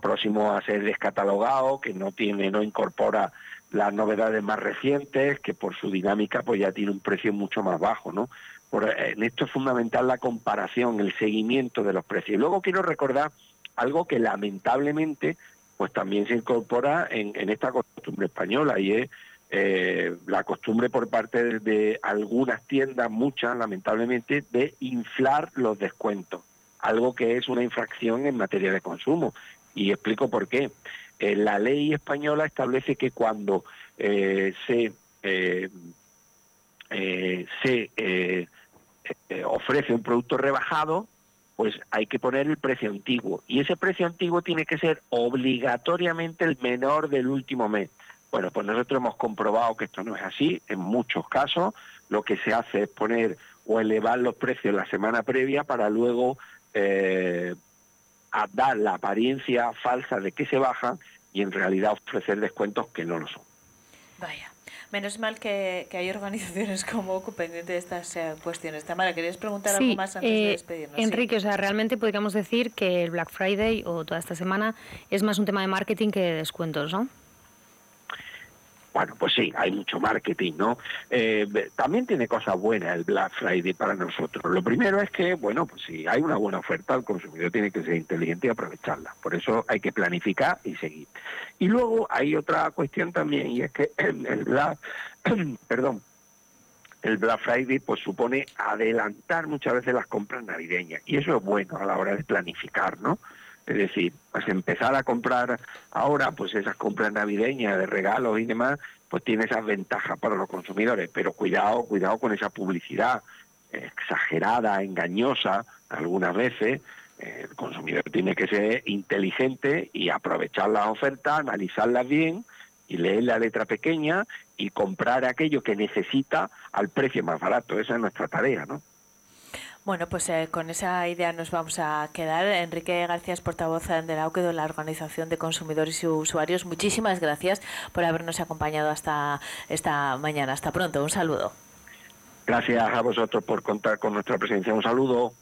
Speaker 14: próximo a ser descatalogado, que no tiene, no incorpora las novedades más recientes, que por su dinámica pues ya tiene un precio mucho más bajo, ¿no? Por, en esto es fundamental la comparación, el seguimiento de los precios. Y luego quiero recordar algo que lamentablemente pues también se incorpora en, esta costumbre española y es eh, la costumbre por parte de, algunas tiendas, muchas lamentablemente, de inflar los descuentos, algo que es una infracción en materia de consumo. Y explico por qué. Eh, la ley española establece que cuando eh, se, se ofrece un producto rebajado, pues hay que poner el precio antiguo. Y ese precio antiguo tiene que ser obligatoriamente el menor del último mes. Bueno, pues nosotros hemos comprobado que esto no es así. En muchos casos lo que se hace es poner o elevar los precios la semana previa para luego eh, dar la apariencia falsa de que se bajan y en realidad ofrecer descuentos que no lo son.
Speaker 2: Vaya. Menos mal que, hay organizaciones como OCU pendiente de estas eh, cuestiones. Tamara, ¿querías preguntar algo más antes de
Speaker 13: eh,
Speaker 2: despedirnos?
Speaker 13: Enrique, o sea, realmente podríamos decir que el Black Friday o toda esta semana es más un tema de marketing que de descuentos, ¿no?
Speaker 14: Bueno, pues sí, hay mucho marketing, ¿no? Eh, también tiene cosas buenas el Black Friday para nosotros. Lo primero es que, bueno, pues si hay una buena oferta, el consumidor tiene que ser inteligente y aprovecharla. Por eso hay que planificar y seguir. Y luego hay otra cuestión también, y es que el Black, perdón, el Black Friday pues supone adelantar muchas veces las compras navideñas. Y eso es bueno a la hora de planificar, ¿no? Es decir, pues empezar a comprar ahora, pues esas compras navideñas de regalos y demás, pues tiene esas ventajas para los consumidores. Pero cuidado, cuidado con esa publicidad exagerada, engañosa, algunas veces. El consumidor tiene que ser inteligente y aprovechar las ofertas, analizarlas bien y leer la letra pequeña y comprar aquello que necesita al precio más barato. Esa es nuestra tarea, ¿no?
Speaker 2: Bueno, pues eh, con esa idea nos vamos a quedar. Enrique García, portavoz de la la Organización de Consumidores y Usuarios. Muchísimas gracias por habernos acompañado hasta esta mañana. Hasta pronto. Un saludo.
Speaker 14: Gracias a vosotros por contar con nuestra presencia. Un saludo.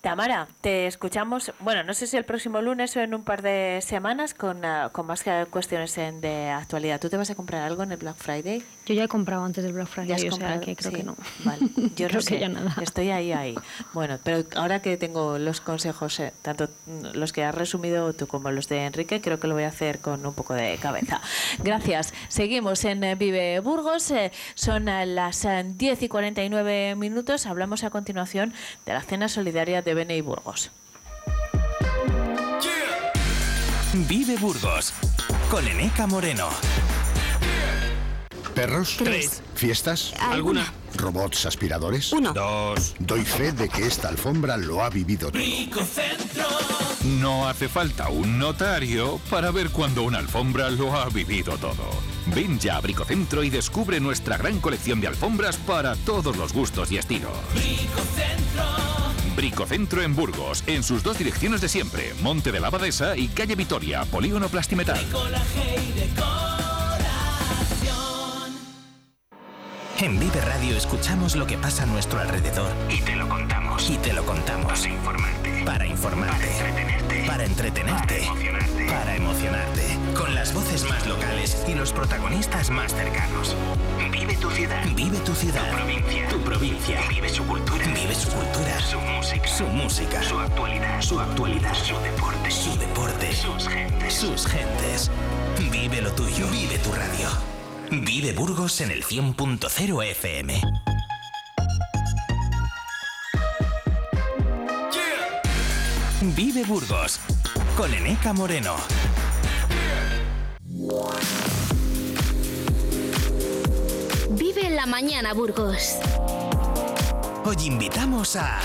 Speaker 2: Tamara, te escuchamos, bueno, no sé si el próximo lunes o en un par de semanas con, uh, con más cuestiones de actualidad. ¿Tú te vas a comprar algo en el Black Friday?
Speaker 13: Yo ya he comprado antes del Black Friday, o sea que creo que no.
Speaker 2: Vale, yo
Speaker 13: creo
Speaker 2: no sé.
Speaker 13: que ya nada.
Speaker 2: Estoy ahí, ahí. Bueno, pero ahora que tengo los consejos, eh, tanto los que has resumido tú como los de Enrique, creo que lo voy a hacer con un poco de cabeza. Gracias. Seguimos en eh, Vive Burgos. Eh, son las 10 y 49 minutos. Hablamos a continuación de la cena solidaria de Bene y Burgos.
Speaker 3: Vive Burgos con Eneca Moreno.
Speaker 10: ¿Perros?
Speaker 8: Tres.
Speaker 10: ¿Fiestas?
Speaker 8: ¿Alguna?
Speaker 10: ¿Robots aspiradores?
Speaker 8: Uno.
Speaker 11: Dos.
Speaker 10: Doy fe de que esta alfombra lo ha vivido todo.
Speaker 11: No hace falta un notario para ver cuando una alfombra lo ha vivido todo. Ven ya a Bricocentro y descubre nuestra gran colección de alfombras para todos los gustos y estilos. Bricocentro en Burgos, en sus dos direcciones de siempre, Monte de la Abadesa y Calle Vitoria, Polígono Plastimetal.
Speaker 3: En Vive Radio escuchamos lo que pasa a nuestro alrededor
Speaker 15: Y te lo contamos.
Speaker 3: y te lo contamos.
Speaker 15: Para informarte.
Speaker 3: Para informarte.
Speaker 15: Para entretenerte.
Speaker 3: Para entretenerte.
Speaker 15: Para emocionarte.
Speaker 3: Para emocionarte. Con las voces más locales y los protagonistas más cercanos.
Speaker 15: Vive tu ciudad.
Speaker 3: Vive tu ciudad.
Speaker 15: Tu provincia.
Speaker 3: Tu provincia.
Speaker 15: Vive su cultura.
Speaker 3: Vive su cultura.
Speaker 15: Su música.
Speaker 3: Su música.
Speaker 15: Su actualidad.
Speaker 3: Su actualidad.
Speaker 15: Su deporte.
Speaker 3: Su deporte.
Speaker 15: Sus gentes.
Speaker 3: Sus gentes. Vive lo tuyo. Vive tu radio. Vive Burgos en el 100.0 FM. Vive Burgos con Eneca Moreno.
Speaker 16: Vive la mañana, Burgos.
Speaker 3: Hoy invitamos a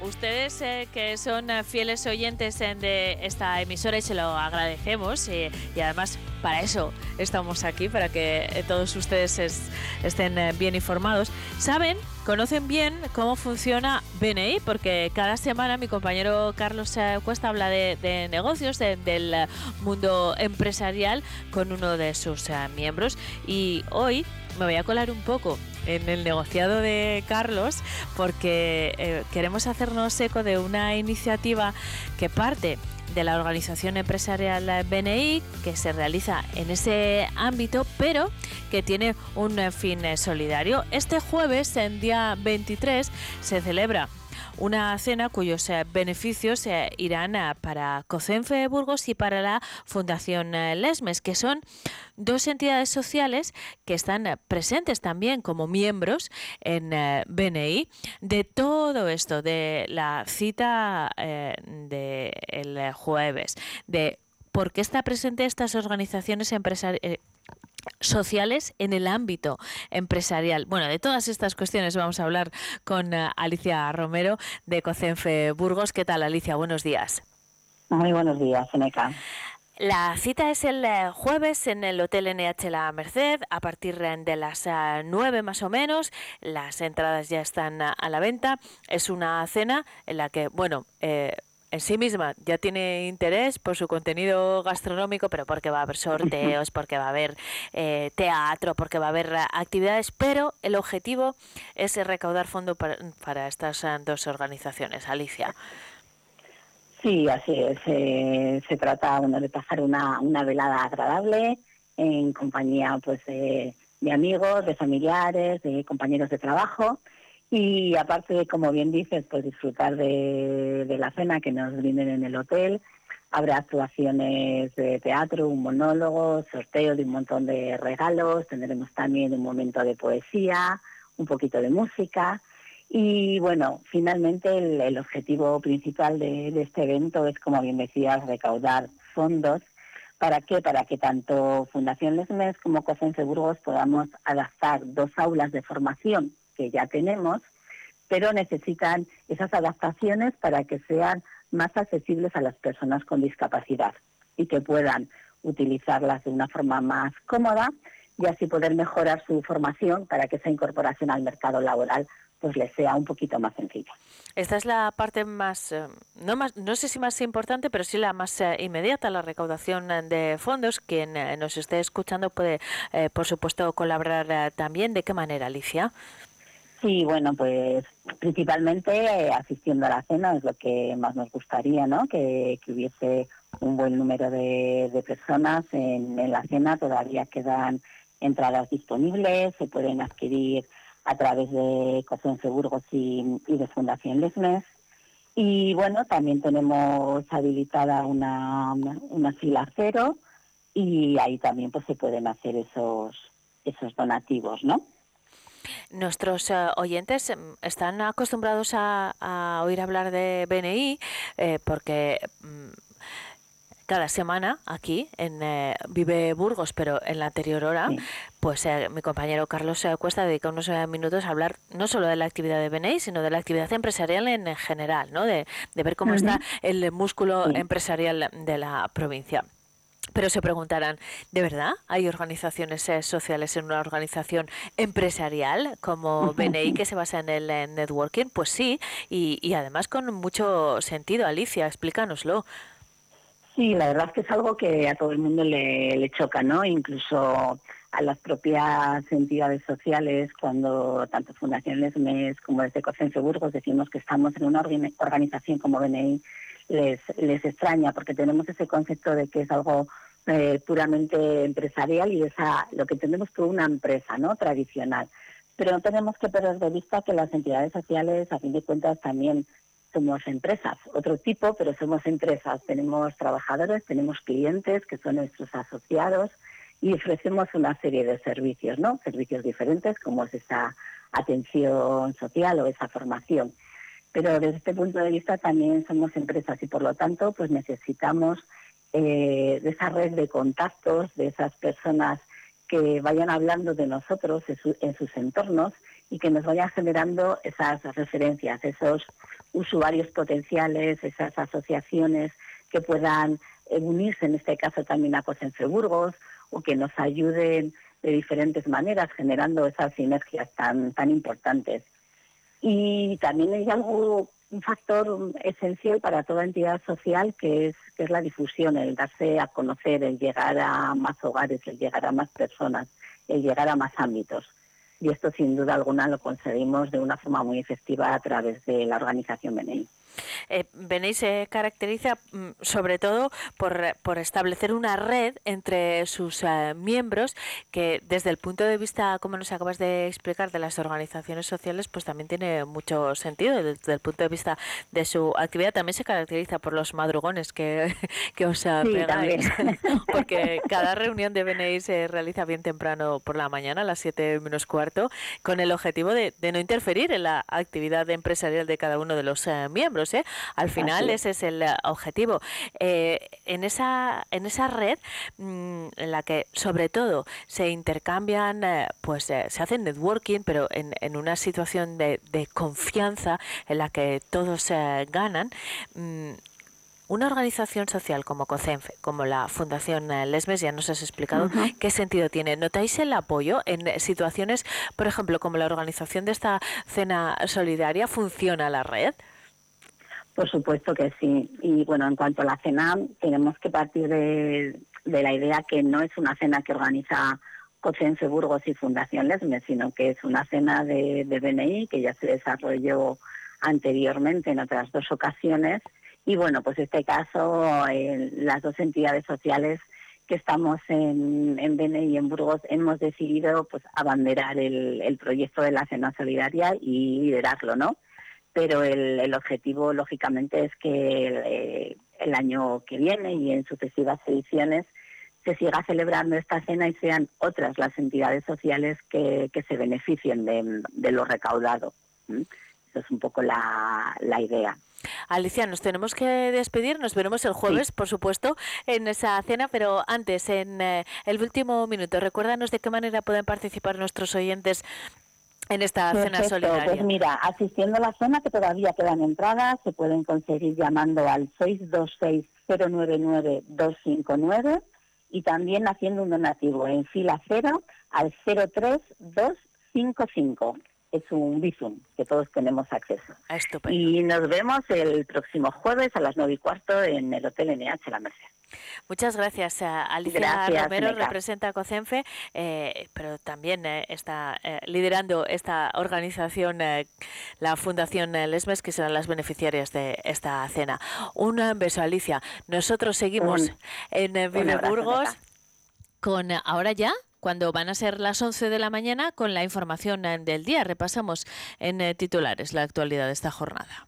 Speaker 2: Ustedes eh, que son eh, fieles oyentes eh, de esta emisora y se lo agradecemos y, y además para eso estamos aquí, para que eh, todos ustedes es- estén eh, bien informados, saben, conocen bien cómo funciona BNI, porque cada semana mi compañero Carlos eh, Cuesta habla de, negocios, de- del mundo empresarial con uno de sus miembros. Y hoy me voy a colar un poco en el negociado de Carlos porque queremos hacernos eco de una iniciativa que parte de la organización empresarial BNI que se realiza en ese ámbito pero que tiene un fin solidario. Este jueves, en día 23, se celebra una cena cuyos eh, beneficios eh, irán eh, para COCENFE Burgos y para la Fundación eh, Lesmes, que son dos entidades sociales que están eh, presentes también como miembros en eh, BNI. De todo esto, de la cita del jueves, de por qué está presente estas organizaciones empresariales sociales en el ámbito empresarial. Bueno, de todas estas cuestiones vamos a hablar con eh, Alicia Romero de Cocenfe Burgos. ¿Qué tal, Alicia? Buenos días.
Speaker 17: Muy buenos días, Seneca.
Speaker 2: La cita es el eh, jueves en el Hotel NH La Merced a partir eh, de las eh, 9 más o menos. Las entradas ya están a la venta. Es una cena en la que, bueno, eh, en sí misma ya tiene interés por su contenido gastronómico, pero porque va a haber sorteos, porque va a haber eh, teatro, porque va a haber eh, actividades, pero el objetivo es recaudar fondo para, para estas eh, dos organizaciones. Alicia.
Speaker 17: Sí, así es. eh, se trata bueno, de pasar una, una velada agradable en compañía pues de amigos, de familiares, de compañeros de trabajo y aparte como bien dices, pues disfrutar de, la cena que nos brinden en el hotel. Habrá actuaciones de teatro, un monólogo, sorteo de un montón de regalos, tendremos también un momento de poesía, un poquito de música. Y bueno, finalmente el, objetivo principal de, de este evento es, como bien decías, recaudar fondos. ¿Para qué? Para que tanto Fundación Lesmes como COFENSE Burgos podamos adaptar dos aulas de formación que ya tenemos, pero necesitan esas adaptaciones para que sean más accesibles a las personas con discapacidad y que puedan utilizarlas de una forma más cómoda y así poder mejorar su formación para que esa incorporación al mercado laboral pues les sea un poquito más sencilla.
Speaker 2: Esta es la parte más, eh, no más, no sé si más importante, pero sí la más eh, inmediata, la recaudación eh, de fondos. Quien nos esté escuchando puede, por supuesto, colaborar también. ¿De qué manera, Alicia?
Speaker 17: Sí, bueno, pues principalmente eh, asistiendo a la cena es lo que más nos gustaría, ¿no? Que, hubiese un buen número de, personas en, la cena. Todavía quedan entradas disponibles, se pueden adquirir a través de Cocense Burgos y, y de Fundación Lesmes. Y bueno, también tenemos habilitada una, una fila cero y ahí también pues se pueden hacer esos, esos donativos, ¿no?
Speaker 2: Nuestros eh, oyentes em, están acostumbrados a, a oír hablar de BNI eh, porque mm, cada semana aquí en eh, Vive Burgos, pero en la anterior hora, pues eh, mi compañero Carlos Cuesta dedica unos minutos a hablar no solo de la actividad de BNI, sino de la actividad empresarial en, en general, ¿no? De, de ver cómo está el músculo
Speaker 17: Sí.
Speaker 2: empresarial de la provincia. Pero se preguntarán, ¿de verdad hay organizaciones eh, sociales en una organización empresarial como BNI que se basa en el networking? Pues sí, y, y además con mucho sentido. Alicia, explícanoslo.
Speaker 17: Sí, la verdad es que es algo que a todo el mundo le, le choca, ¿no? Incluso a las propias entidades sociales, cuando tanto Fundación Lesmes como desde Cocense Burgos decimos que estamos en una organ- organización como BNI, les, extraña porque tenemos ese concepto de que es algo eh, puramente empresarial y esa lo que entendemos por una empresa, ¿no? Tradicional. Pero no tenemos que perder de vista que las entidades sociales, a fin de cuentas, también somos empresas, otro tipo, pero somos empresas. Tenemos trabajadores, tenemos clientes que son nuestros asociados y ofrecemos una serie de servicios, ¿no? Servicios diferentes como es esa atención social o esa formación. Pero desde este punto de vista también somos empresas y por lo tanto pues necesitamos eh, de esa red de contactos, de esas personas que vayan hablando de nosotros en, sus entornos y que nos vayan generando esas referencias, esos usuarios potenciales, esas asociaciones que puedan eh, unirse, en este caso también a Cosense Burgos, o que nos ayuden de diferentes maneras, generando esas sinergias tan, tan importantes. Y también hay algo, un factor esencial para toda entidad social que es, que es la difusión, el darse a conocer, el llegar a más hogares, el llegar a más personas, el llegar a más ámbitos. Y esto sin duda alguna lo conseguimos de una forma muy efectiva a través de la organización BNI.
Speaker 2: Eh, se caracteriza mm, sobre todo por, por, establecer una red entre sus eh, miembros que desde el punto de vista, como nos acabas de explicar, de las organizaciones sociales, pues también tiene mucho sentido. Desde el punto de vista de su actividad también se caracteriza por los madrugones que, que os pegáis. Porque cada reunión de BNI se realiza bien temprano por la mañana, a las 7 menos cuarto, con el objetivo de, de no interferir en la actividad empresarial de cada uno de los eh, miembros. ¿Eh? Al final ese es el eh, objetivo. Eh, en, esa, en esa red mm, en la que sobre todo se intercambian, pues se hace networking, pero en, en una situación de, de, confianza en la que todos ganan, mm, una organización social como COCENFE, como la Fundación Lesmes, ya nos has explicado qué sentido tiene. ¿Notáis el apoyo en situaciones, por ejemplo, como la organización de esta cena solidaria? ¿Funciona la red?
Speaker 17: Por supuesto que sí. Y bueno, en cuanto a la cena, tenemos que partir de, la idea que no es una cena que organiza Cocense Burgos y Fundación Lesme, sino que es una cena de, de BNI que ya se desarrolló anteriormente en otras dos ocasiones. Y bueno, pues este caso, las dos entidades sociales que estamos en, en BNI y en Burgos hemos decidido pues abanderar el, el proyecto de la cena solidaria y liderarlo, ¿no? Pero el, objetivo, lógicamente, es que eh, el, año que viene y en sucesivas ediciones se siga celebrando esta cena y sean otras las entidades sociales que, se beneficien de, lo recaudado. Esa es un poco la, idea.
Speaker 2: Alicia, nos tenemos que despedir, nos veremos el jueves, por supuesto, en esa cena, pero antes, en eh, el último minuto, recuérdanos de qué manera pueden participar nuestros oyentes en esta cena solidaria?
Speaker 17: Pues mira, asistiendo a la zona que todavía quedan entradas, se pueden conseguir llamando al 626-099-259 y también haciendo un donativo en fila cero al 03255. Es un Bizum que todos tenemos acceso. Y nos vemos el próximo jueves a las 9 y cuarto en el Hotel NH La Merced.
Speaker 2: Muchas gracias. Alicia Romero representa a COCENFE, eh, pero también eh, está eh, liderando esta organización, la Fundación Lesmes, que serán las beneficiarias de esta cena. Un beso, Alicia. Nosotros seguimos en Vive Burgos con ahora ya cuando van a ser las 11 de la mañana con la información del día. Repasamos en titulares la actualidad de esta jornada.